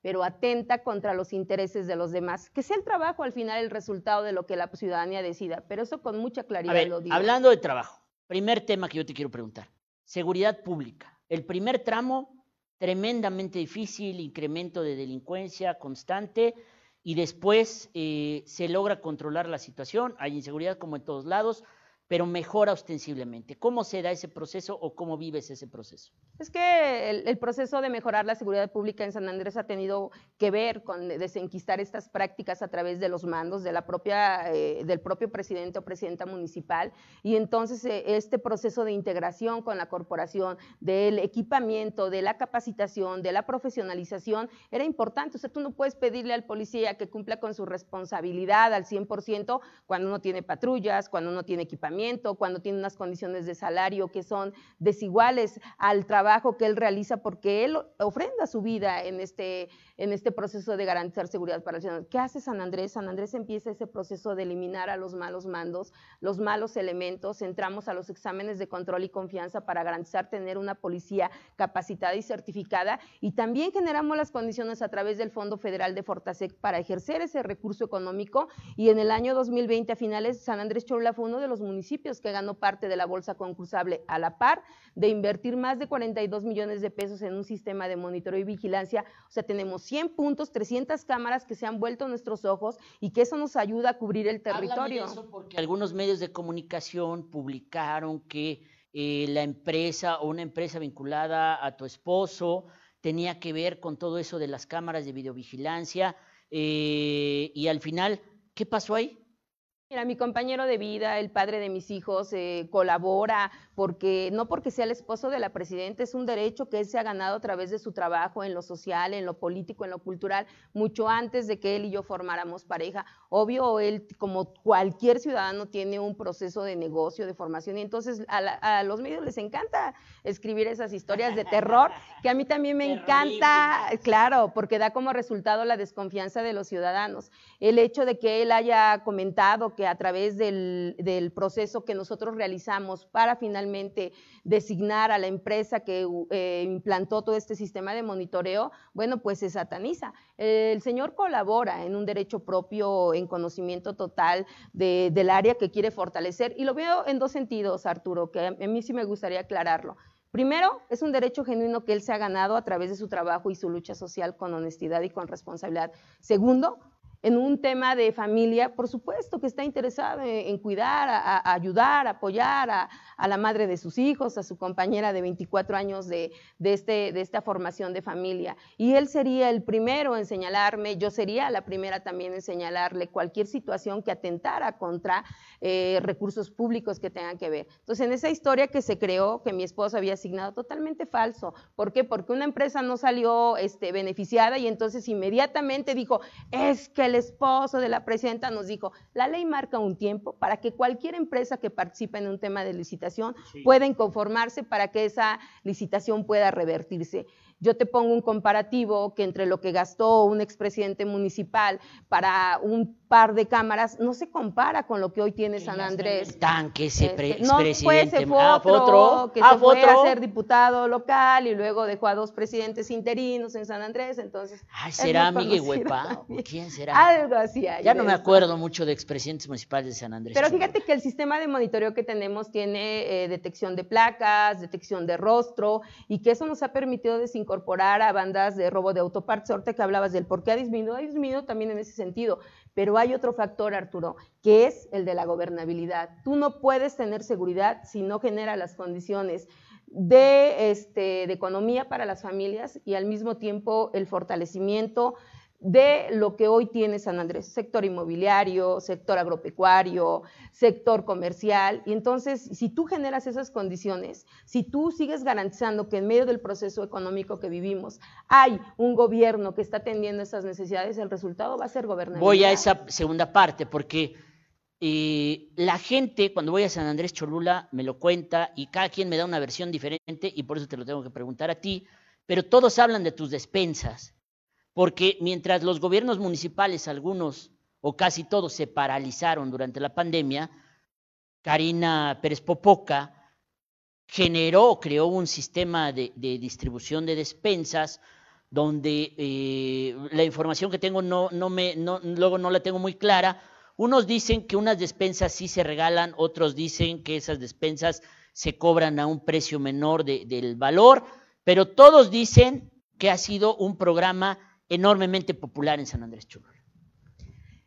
pero atenta contra los intereses de los demás. Que sea el trabajo al final el resultado de lo que la ciudadanía decida, pero eso con mucha claridad ver, lo digo. hablando de trabajo, primer tema que yo te quiero preguntar, seguridad pública. El primer tramo, tremendamente difícil, incremento de delincuencia constante y después eh, se logra controlar la situación, hay inseguridad como en todos lados, pero mejora ostensiblemente. ¿Cómo se da ese proceso o cómo vives ese proceso? Es que el, proceso de mejorar la seguridad pública en San Andrés ha tenido que ver con desenquistar estas prácticas a través de los mandos de la propia, eh, del propio presidente o presidenta municipal. Y entonces eh, este proceso de integración con la corporación, del equipamiento, de la capacitación, de la profesionalización, era importante. O sea, tú no puedes pedirle al policía que cumpla con su responsabilidad al 100% cuando uno tiene patrullas, cuando uno tiene equipamiento, cuando tiene unas condiciones de salario que son desiguales al trabajo que él realiza porque él ofrenda su vida en este, en este proceso de garantizar seguridad para el ciudadano. ¿Qué hace San Andrés? San Andrés empieza ese proceso de eliminar a los malos mandos, los malos elementos, entramos a los exámenes de control y confianza para garantizar tener una policía capacitada y certificada y también generamos las condiciones a través del Fondo Federal de Fortasec para ejercer ese recurso económico y en el año 2020 a finales San Andrés Cholula fue uno de los municipios que ganó parte de la bolsa concursable a la par de invertir más de 42 millones de pesos en un sistema de monitoreo y vigilancia. O sea, tenemos 100 puntos, 300 cámaras que se han vuelto nuestros ojos y que eso nos ayuda a cubrir el de territorio. eso porque algunos medios de comunicación publicaron que eh, la empresa o una empresa vinculada a tu esposo tenía que ver con todo eso de las cámaras de videovigilancia eh, y al final, ¿qué pasó ahí? Mira, mi compañero de vida, el padre de mis hijos, eh, colabora porque no porque sea el esposo de la presidenta, es un derecho que él se ha ganado a través de su trabajo en lo social, en lo político, en lo cultural, mucho antes de que él y yo formáramos pareja. Obvio, él, como cualquier ciudadano, tiene un proceso de negocio, de formación, y entonces a, la- a los medios les encanta escribir esas historias de terror, que a mí también me encanta, claro, porque da como resultado la desconfianza de los ciudadanos. El hecho de que él haya comentado que a través del, proceso que nosotros realizamos para finalmente designar a la empresa que eh, implantó todo este sistema de monitoreo, bueno, pues se sataniza. El señor colabora en un derecho propio, en conocimiento total de- del área que quiere fortalecer, y lo veo en dos sentidos, Arturo, que a mí sí me gustaría aclararlo. Primero, es un derecho genuino que él se ha ganado a través de su trabajo y su lucha social con honestidad y con responsabilidad. Segundo, en un tema de familia, por supuesto que está interesado en, cuidar, a, ayudar, apoyar a, a la madre de sus hijos, a su compañera de 24 años de, de este, de esta formación de familia. Y él sería el primero en señalarme, yo sería la primera también en señalarle cualquier situación que atentara contra eh, recursos públicos que tengan que ver. Entonces, en esa historia que se creó, que mi esposo había asignado, totalmente falso. ¿Por qué? Porque una empresa no salió este, beneficiada y entonces inmediatamente dijo, es que el esposo de la presidenta nos dijo, la ley marca un tiempo para que cualquier empresa que participe en un tema de licitación pueda inconformarse para que esa licitación pueda revertirse. Yo te pongo un comparativo que entre lo que gastó un expresidente municipal para un par de cámaras no se compara con lo que hoy tiene San Andrés. Tanque ese pre- Este, no, fue, expresidente. se fue Ah, otro, fue otro. que Ah, se fue a ser diputado local y luego dejó a dos presidentes interinos en San Andrés, entonces... Ay, ¿será Miguel Huepa? ¿Quién será? Algo así hay Ya no me eso. acuerdo mucho de expresidentes municipales de San Andrés. Pero fíjate que el sistema de monitoreo que tenemos tiene eh, detección de placas, detección de rostro y que eso nos ha permitido desincorporar a bandas de robo de autopartes. Ahorita que hablabas del por qué ha disminuido, ha disminuido también en ese sentido. Pero hay otro factor, Arturo, que es el de la gobernabilidad. Tú no puedes tener seguridad si no genera las condiciones de, este, de economía para las familias y al mismo tiempo el fortalecimiento de lo que hoy tiene San Andrés, sector inmobiliario, sector agropecuario, sector comercial. Y entonces, si tú generas esas condiciones, si tú sigues garantizando que en medio del proceso económico que vivimos hay un gobierno que está atendiendo esas necesidades, el resultado va a ser gobernabilidad. Voy a esa segunda parte porque eh, la gente cuando voy a San Andrés Cholula me lo cuenta y cada quien me da una versión diferente y por eso te lo tengo que preguntar a ti. pero todos hablan de tus despensas, porque mientras los gobiernos municipales, algunos o casi todos, se paralizaron durante la pandemia, Karina Pérez Popoca generó, creó un sistema de, distribución de despensas donde eh, la información que tengo no, no me, no, luego no la tengo muy clara. Unos dicen que unas despensas sí se regalan, otros dicen que esas despensas se cobran a un precio menor de, del valor, pero todos dicen que ha sido un programa enormemente popular en San Andrés Cholula.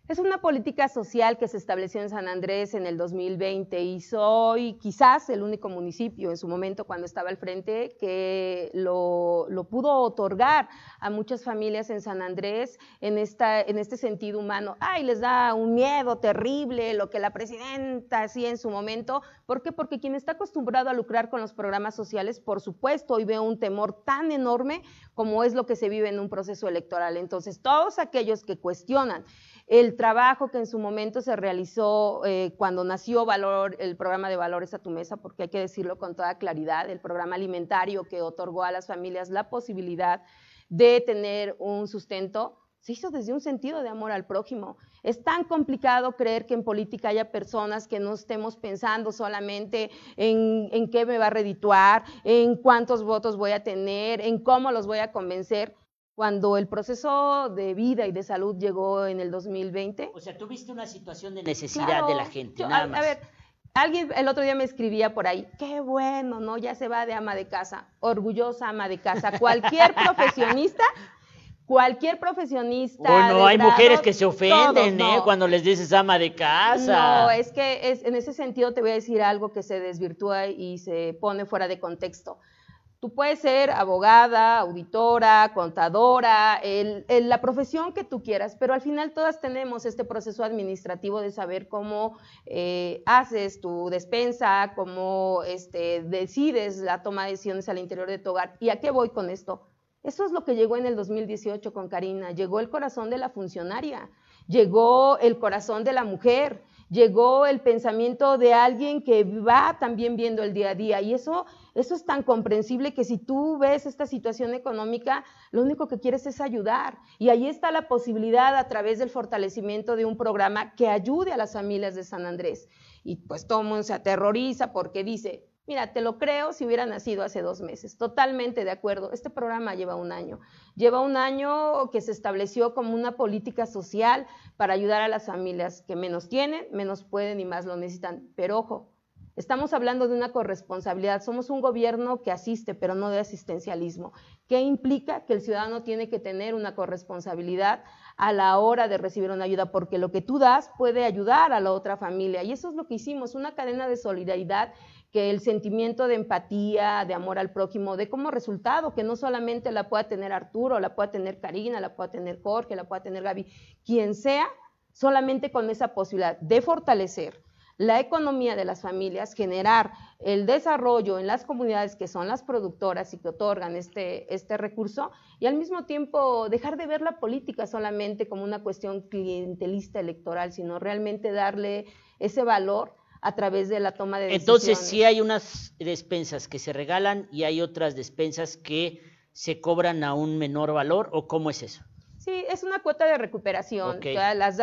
Es una política social que se estableció en San Andrés en el 2020 y soy quizás el único municipio en su momento cuando estaba al frente que lo, pudo otorgar a muchas familias en San Andrés en, esta, en este sentido humano. Ay, les da un miedo terrible lo que la presidenta hacía en su momento. ¿Por qué? Porque quien está acostumbrado a lucrar con los programas sociales, por supuesto, hoy ve un temor tan enorme como es lo que se vive en un proceso electoral. Entonces, todos aquellos que cuestionan el trabajo que en su momento se realizó eh, cuando nació Valor, el programa de Valores a tu Mesa, porque hay que decirlo con toda claridad, el programa alimentario que otorgó a las familias la posibilidad de tener un sustento, se hizo desde un sentido de amor al prójimo. Es tan complicado creer que en política haya personas que no estemos pensando solamente en, en qué me va a redituar, en cuántos votos voy a tener, en cómo los voy a convencer cuando el proceso de vida y de salud llegó en el 2020. O sea, tuviste una situación de necesidad de la gente, nada más. A ver, alguien el otro día me escribía por ahí, qué bueno, ¿no? Ya se va de ama de casa, orgullosa ama de casa. Cualquier profesionista cualquier profesionista. Bueno, hay mujeres que se ofenden, ¿eh? Cuando les dices ama de casa. No, es que es, en ese sentido te voy a decir algo que se desvirtúa y se pone fuera de contexto. Tú puedes ser abogada, auditora, contadora, la profesión que tú quieras, pero al final todas tenemos este proceso administrativo de saber cómo eh, haces tu despensa, cómo este, decides la toma de decisiones al interior de tu hogar. ¿Y a qué voy con esto? Eso es lo que llegó en el 2018 con Karina. Llegó el corazón de la funcionaria, llegó el corazón de la mujer, llegó el pensamiento de alguien que va también viendo el día a día. Y eso, eso es tan comprensible que si tú ves esta situación económica, lo único que quieres es ayudar. Y ahí está la posibilidad a través del fortalecimiento de un programa que ayude a las familias de San Andrés. Y pues todo el mundo se aterroriza porque dice, Mira, te lo creo si hubiera nacido hace dos meses. Totalmente de acuerdo. Este programa lleva un año. Lleva un año que se estableció como una política social para ayudar a las familias que menos tienen, menos pueden y más lo necesitan. Pero ojo, estamos hablando de una corresponsabilidad. Somos un gobierno que asiste, pero no de asistencialismo. ¿Qué implica? Que el ciudadano tiene que tener una corresponsabilidad a la hora de recibir una ayuda, porque lo que tú das puede ayudar a la otra familia. Y eso es lo que hicimos, una cadena de solidaridad que el sentimiento de empatía, de amor al prójimo, de como resultado que no solamente la pueda tener Arturo, la pueda tener Karina, la pueda tener Jorge, la pueda tener Gaby, quien sea, solamente con esa posibilidad de fortalecer la economía de las familias, generar el desarrollo en las comunidades que son las productoras y que otorgan este, este recurso, y al mismo tiempo dejar de ver la política solamente como una cuestión clientelista electoral, sino realmente darle ese valor a través de la toma de decisiones. Entonces, sí hay unas despensas que se regalan y hay otras despensas que se cobran a un menor valor, ¿o cómo es eso? Sí, es una cuota de recuperación. las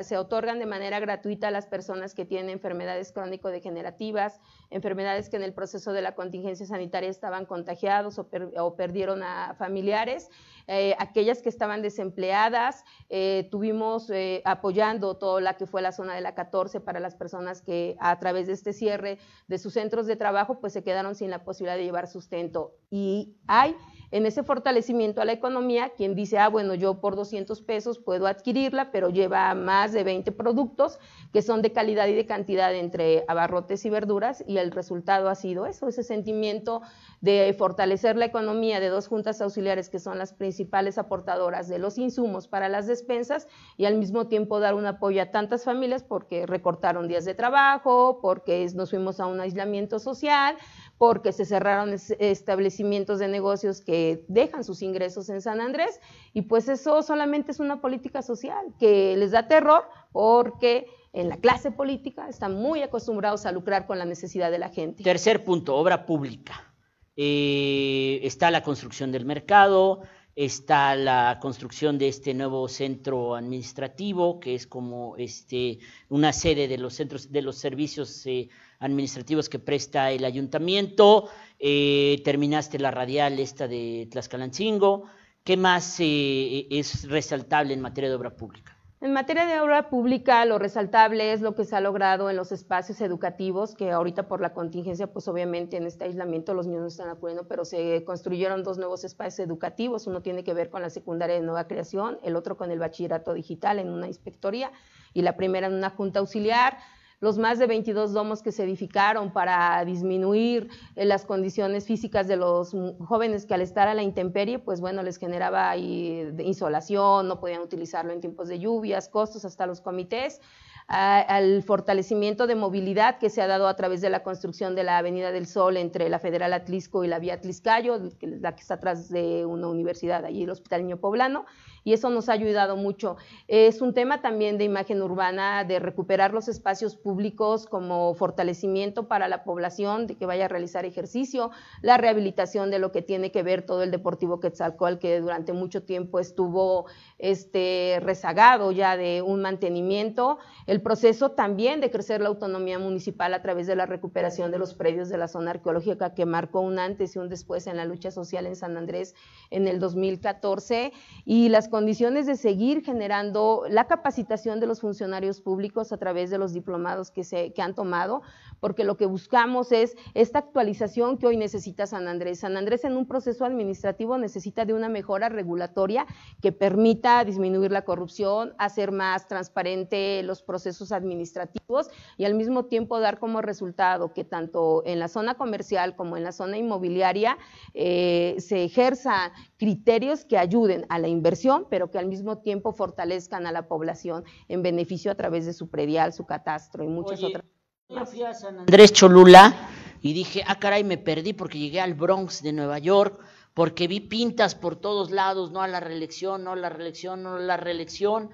se otorgan de manera gratuita a las personas que tienen enfermedades crónico-degenerativas, enfermedades que en el proceso de la contingencia sanitaria estaban contagiados o, perdieron a familiares, eh, aquellas que estaban desempleadas, eh, tuvimos eh, apoyando toda la que fue la zona de la 14 para las personas que a través de este cierre de sus centros de trabajo pues se quedaron sin la posibilidad de llevar sustento. Y hay en ese fortalecimiento a la economía, quien dice, ah, bueno, yo por 200 pesos puedo adquirirla, pero lleva más de 20 productos que son de calidad y de cantidad entre abarrotes y verduras, y el resultado ha sido eso, ese sentimiento de fortalecer la economía de dos juntas auxiliares que son las principales aportadoras de los insumos para las despensas y al mismo tiempo dar un apoyo a tantas familias porque recortaron días de trabajo, porque nos fuimos a un aislamiento social, porque se cerraron establecimientos de negocios que dejan sus ingresos en San Andrés y pues eso solamente es una política social que les da terror porque en la clase política están muy acostumbrados a lucrar con la necesidad de la gente. Tercer punto, obra pública. eh, está la construcción del mercado, está la construcción de este nuevo centro administrativo, que es como este, una sede de los centros de los servicios eh, administrativos que presta el ayuntamiento, eh, terminaste la radial esta de Tlaxcalancingo, ¿qué más eh, es resaltable en materia de obra pública? En materia de obra pública, lo resaltable es lo que se ha logrado en los espacios educativos, que ahorita por la contingencia, pues obviamente en este aislamiento los niños no están acudiendo, pero se construyeron dos nuevos espacios educativos. Uno tiene que ver con la secundaria de nueva creación, el otro con el bachillerato digital en una inspectoría y la primera en una junta auxiliar los más de 22 domos que se edificaron para disminuir eh, las condiciones físicas de los jóvenes que al estar a la intemperie, pues bueno, les generaba insolación, no podían utilizarlo en tiempos de lluvias, costos hasta los comités al fortalecimiento de movilidad que se ha dado a través de la construcción de la Avenida del Sol entre la Federal Atlisco y la Vía Atliscayo, la que está atrás de una universidad, allí el Hospital Niño Poblano, y eso nos ha ayudado mucho. Es un tema también de imagen urbana, de recuperar los espacios públicos como fortalecimiento para la población, de que vaya a realizar ejercicio, la rehabilitación de lo que tiene que ver todo el Deportivo Quetzalcoatl, que durante mucho tiempo estuvo este, rezagado ya de un mantenimiento, el proceso también de crecer la autonomía municipal a través de la recuperación de los predios de la zona arqueológica que marcó un antes y un después en la lucha social en San Andrés en el 2014 y las condiciones de seguir generando la capacitación de los funcionarios públicos a través de los diplomados que, se, que han tomado, porque lo que buscamos es esta actualización que hoy necesita San Andrés. San Andrés en un proceso administrativo necesita de una mejora regulatoria que permita disminuir la corrupción, hacer más transparente los procesos administrativos y al mismo tiempo dar como resultado que tanto en la zona comercial como en la zona inmobiliaria eh, se ejerza criterios que ayuden a la inversión, pero que al mismo tiempo fortalezcan a la población en beneficio a través de su predial, su catastro y muchas otras. Yo fui a San Andrés Cholula y dije, ah, caray, me perdí porque llegué al Bronx de Nueva York, porque vi pintas por todos lados, no a la reelección, no a la reelección, no a la reelección.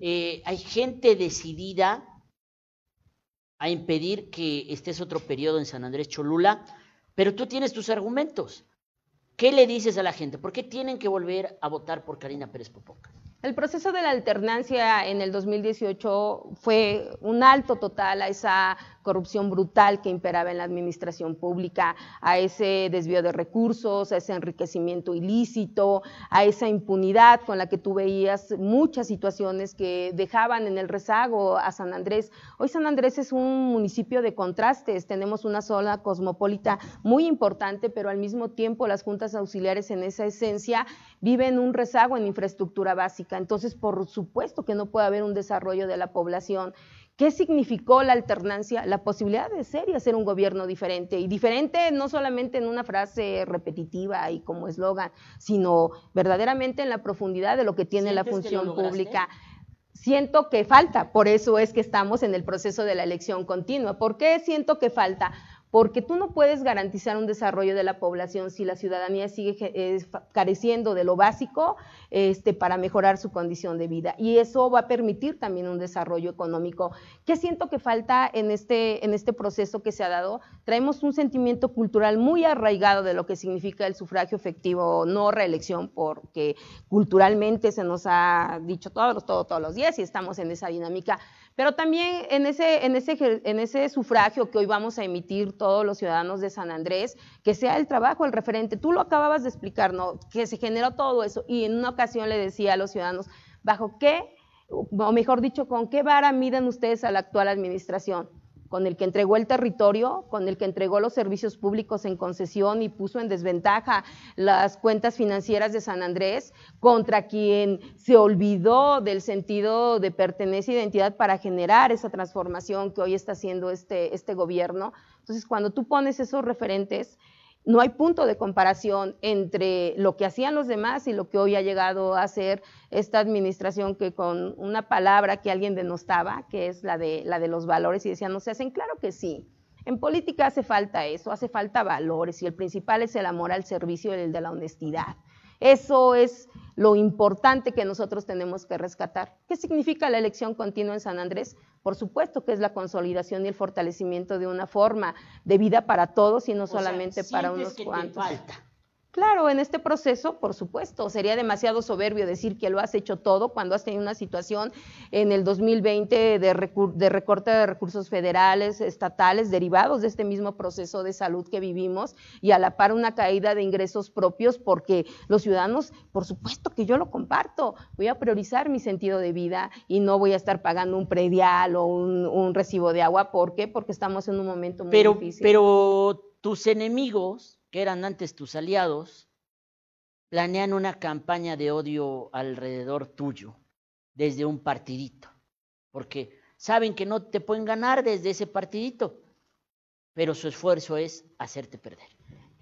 Eh, hay gente decidida a impedir que estés otro periodo en San Andrés Cholula, pero tú tienes tus argumentos. ¿Qué le dices a la gente? ¿Por qué tienen que volver a votar por Karina Pérez Popoca? El proceso de la alternancia en el 2018 fue un alto total a esa corrupción brutal que imperaba en la administración pública, a ese desvío de recursos, a ese enriquecimiento ilícito, a esa impunidad con la que tú veías muchas situaciones que dejaban en el rezago a San Andrés. Hoy San Andrés es un municipio de contrastes, tenemos una zona cosmopolita muy importante, pero al mismo tiempo las juntas auxiliares en esa esencia viven un rezago en infraestructura básica. Entonces, por supuesto que no puede haber un desarrollo de la población ¿Qué significó la alternancia? La posibilidad de ser y hacer un gobierno diferente. Y diferente no solamente en una frase repetitiva y como eslogan, sino verdaderamente en la profundidad de lo que tiene la función pública. Siento que falta, por eso es que estamos en el proceso de la elección continua. ¿Por qué siento que falta? Porque tú no puedes garantizar un desarrollo de la población si la ciudadanía sigue eh, careciendo de lo básico este, para mejorar su condición de vida. Y eso va a permitir también un desarrollo económico. ¿Qué siento que falta en este, en este proceso que se ha dado? Traemos un sentimiento cultural muy arraigado de lo que significa el sufragio efectivo, no reelección, porque culturalmente se nos ha dicho todos, todos, todos los días y estamos en esa dinámica pero también en ese, en, ese, en ese sufragio que hoy vamos a emitir todos los ciudadanos de San Andrés, que sea el trabajo el referente. Tú lo acababas de explicar, ¿no? Que se generó todo eso. Y en una ocasión le decía a los ciudadanos, ¿bajo qué, o mejor dicho, con qué vara miden ustedes a la actual administración? Con el que entregó el territorio, con el que entregó los servicios públicos en concesión y puso en desventaja las cuentas financieras de San Andrés, contra quien se olvidó del sentido de pertenencia e identidad para generar esa transformación que hoy está haciendo este, este gobierno. Entonces, cuando tú pones esos referentes, no hay punto de comparación entre lo que hacían los demás y lo que hoy ha llegado a hacer esta administración que con una palabra que alguien denostaba, que es la de, la de los valores, y decían, no se hacen, claro que sí. En política hace falta eso, hace falta valores, y el principal es el amor al servicio el de la honestidad. Eso es lo importante que nosotros tenemos que rescatar. ¿Qué significa la elección continua en San Andrés? Por supuesto que es la consolidación y el fortalecimiento de una forma de vida para todos y no O sea, solamente para unos que te cuantos. falta. Claro, en este proceso, por supuesto, sería demasiado soberbio decir que lo has hecho todo cuando has tenido una situación en el 2020 de, de recorte de recursos federales, estatales, derivados de este mismo proceso de salud que vivimos y a la par una caída de ingresos propios porque los ciudadanos, por supuesto que yo lo comparto, voy a priorizar mi sentido de vida y no voy a estar pagando un predial o un, un recibo de agua. ¿Por qué? Porque estamos en un momento muy Pero, difícil. pero tus enemigos, que eran antes tus aliados, planean una campaña de odio alrededor tuyo, desde un partidito, porque saben que no te pueden ganar desde ese partidito, pero su esfuerzo es hacerte perder.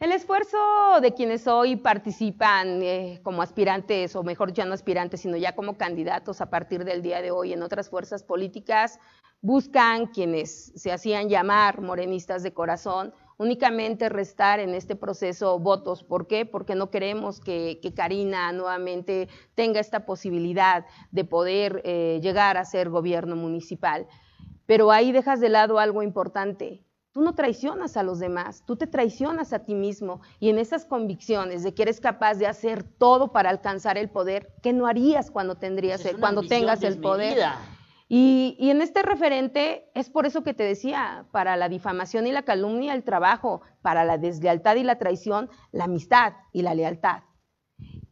El esfuerzo de quienes hoy participan eh, como aspirantes, o mejor ya no aspirantes, sino ya como candidatos a partir del día de hoy en otras fuerzas políticas, buscan quienes se hacían llamar morenistas de corazón, únicamente restar en este proceso votos. ¿Por qué? Porque no queremos que, que Karina nuevamente tenga esta posibilidad de poder eh, llegar a ser gobierno municipal. Pero ahí dejas de lado algo importante. Tú no traicionas a los demás, tú te traicionas a ti mismo y en esas convicciones de que eres capaz de hacer todo para alcanzar el poder, ¿qué no harías cuando tendrías el, cuando tengas el poder? Y, en este referente es por eso que te decía, para la difamación y la calumnia el trabajo, para la deslealtad y la traición la amistad y la lealtad.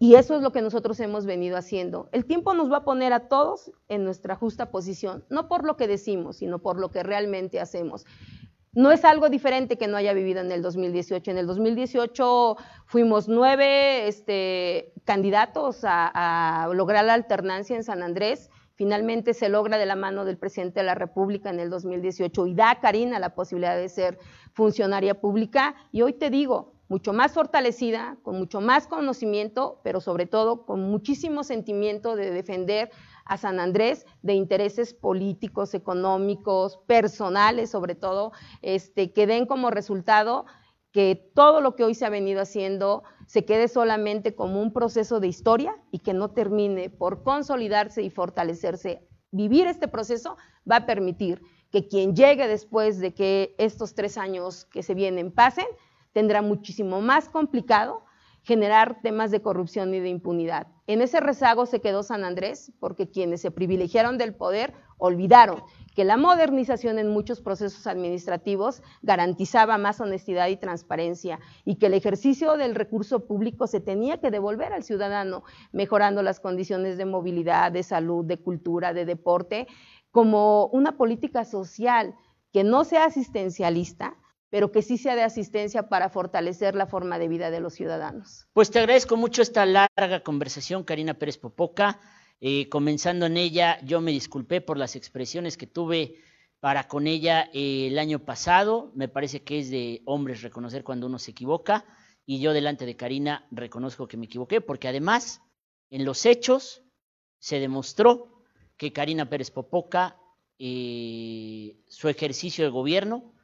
Y eso es lo que nosotros hemos venido haciendo. El tiempo nos va a poner a todos en nuestra justa posición, no por lo que decimos, sino por lo que realmente hacemos. No es algo diferente que no haya vivido en el 2018. En el 2018 fuimos nueve este, candidatos a lograr la alternancia en San Andrés. Finalmente se logra de la mano del presidente de la República en el 2018 y da a Karina la posibilidad de ser funcionaria pública. Y hoy te digo, mucho más fortalecida, con mucho más conocimiento, pero sobre todo con muchísimo sentimiento de defender a San Andrés de intereses políticos, económicos, personales, sobre todo, este, que den como resultado que todo lo que hoy se ha venido haciendo se quede solamente como un proceso de historia y que no termine por consolidarse y fortalecerse. Vivir este proceso va a permitir que quien llegue después de que estos tres años que se vienen pasen, tendrá muchísimo más complicado generar temas de corrupción y de impunidad. En ese rezago se quedó San Andrés porque quienes se privilegiaron del poder olvidaron que la modernización en muchos procesos administrativos garantizaba más honestidad y transparencia y que el ejercicio del recurso público se tenía que devolver al ciudadano, mejorando las condiciones de movilidad, de salud, de cultura, de deporte, como una política social que no sea asistencialista, pero que sí sea de asistencia para fortalecer la forma de vida de los ciudadanos. Pues te agradezco mucho esta larga conversación, Karina Pérez Popoca. Eh, comenzando en ella, yo me disculpé por las expresiones que tuve para con ella eh, el año pasado. Me parece que es de hombres reconocer cuando uno se equivoca. Y yo delante de Karina reconozco que me equivoqué, porque además en los hechos se demostró que Karina Pérez Popoca, eh, su ejercicio de gobierno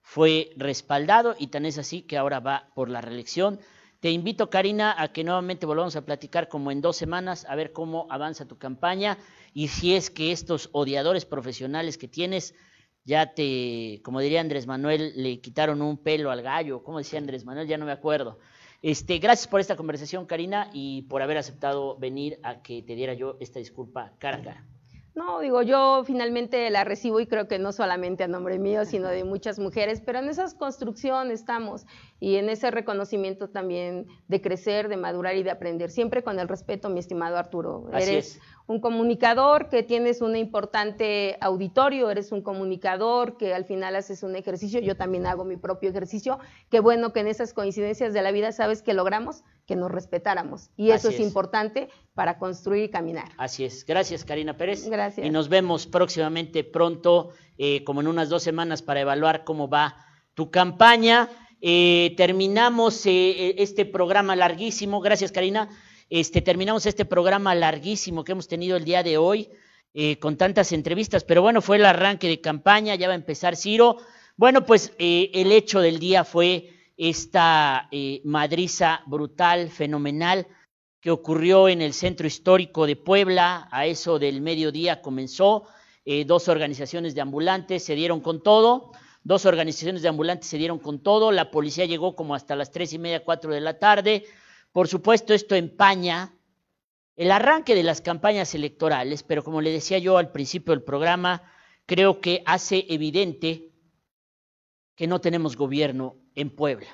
fue respaldado y tan es así que ahora va por la reelección. Te invito, Karina, a que nuevamente volvamos a platicar como en dos semanas, a ver cómo avanza tu campaña y si es que estos odiadores profesionales que tienes ya te, como diría Andrés Manuel, le quitaron un pelo al gallo, como decía Andrés Manuel, ya no me acuerdo. Este, gracias por esta conversación, Karina, y por haber aceptado venir a que te diera yo esta disculpa cara a cara. No, digo, yo finalmente la recibo y creo que no solamente a nombre mío, sino de muchas mujeres, pero en esa construcción estamos y en ese reconocimiento también de crecer, de madurar y de aprender, siempre con el respeto, mi estimado Arturo. Así eres es. un comunicador que tienes un importante auditorio, eres un comunicador que al final haces un ejercicio, yo también hago mi propio ejercicio, qué bueno que en esas coincidencias de la vida sabes que logramos que nos respetáramos y eso es es. importante para construir y caminar. Así es. Gracias, Karina Pérez. Gracias. Y nos vemos próximamente, pronto, eh, como en unas dos semanas, para evaluar cómo va tu campaña. Eh, terminamos eh, este programa larguísimo. Gracias, Karina. Este, terminamos este programa larguísimo que hemos tenido el día de hoy eh, con tantas entrevistas. Pero bueno, fue el arranque de campaña. Ya va a empezar Ciro. Bueno, pues eh, el hecho del día fue esta eh, madriza brutal, fenomenal que ocurrió en el centro histórico de Puebla, a eso del mediodía comenzó, eh, dos organizaciones de ambulantes se dieron con todo, dos organizaciones de ambulantes se dieron con todo, la policía llegó como hasta las tres y media, cuatro de la tarde, por supuesto esto empaña el arranque de las campañas electorales, pero como le decía yo al principio del programa, creo que hace evidente que no tenemos gobierno en Puebla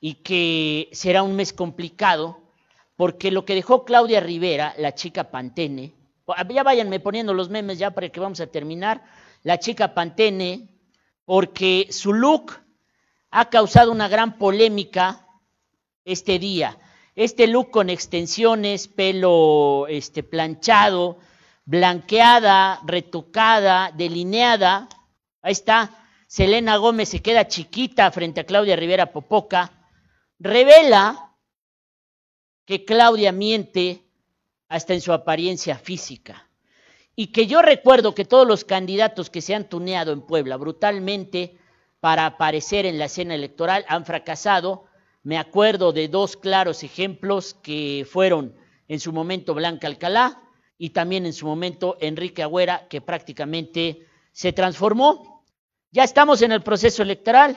y que será un mes complicado porque lo que dejó Claudia Rivera, la chica Pantene, ya váyanme poniendo los memes ya para que vamos a terminar, la chica Pantene, porque su look ha causado una gran polémica este día. Este look con extensiones, pelo este, planchado, blanqueada, retocada, delineada. Ahí está. Selena Gómez se queda chiquita frente a Claudia Rivera Popoca. Revela que Claudia miente hasta en su apariencia física. Y que yo recuerdo que todos los candidatos que se han tuneado en Puebla brutalmente para aparecer en la escena electoral han fracasado. Me acuerdo de dos claros ejemplos que fueron en su momento Blanca Alcalá y también en su momento Enrique Agüera, que prácticamente se transformó. Ya estamos en el proceso electoral,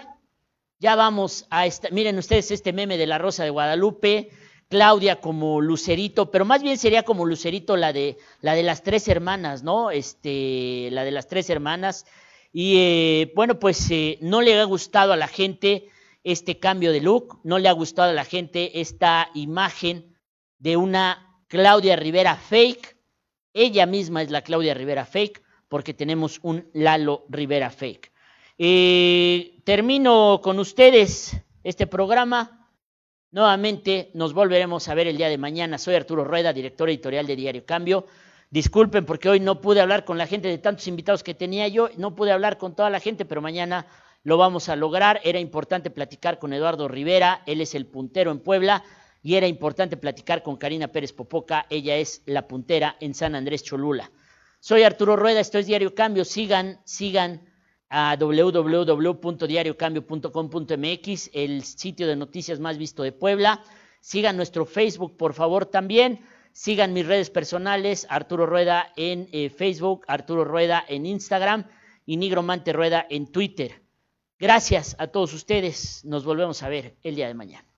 ya vamos a, esta, miren ustedes este meme de la Rosa de Guadalupe, Claudia como Lucerito, pero más bien sería como Lucerito la de, la de las tres hermanas, ¿no? Este, la de las tres hermanas. Y eh, bueno, pues eh, no le ha gustado a la gente este cambio de look, no le ha gustado a la gente esta imagen de una Claudia Rivera fake, ella misma es la Claudia Rivera fake, porque tenemos un Lalo Rivera fake. Eh, termino con ustedes este programa. Nuevamente nos volveremos a ver el día de mañana. Soy Arturo Rueda, director editorial de Diario Cambio. Disculpen porque hoy no pude hablar con la gente de tantos invitados que tenía yo, no pude hablar con toda la gente, pero mañana lo vamos a lograr. Era importante platicar con Eduardo Rivera, él es el puntero en Puebla y era importante platicar con Karina Pérez Popoca, ella es la puntera en San Andrés Cholula. Soy Arturo Rueda, esto es Diario Cambio, sigan, sigan a www.diariocambio.com.mx, el sitio de noticias más visto de Puebla. Sigan nuestro Facebook, por favor, también. Sigan mis redes personales, Arturo Rueda en eh, Facebook, Arturo Rueda en Instagram y Nigromante Rueda en Twitter. Gracias a todos ustedes. Nos volvemos a ver el día de mañana.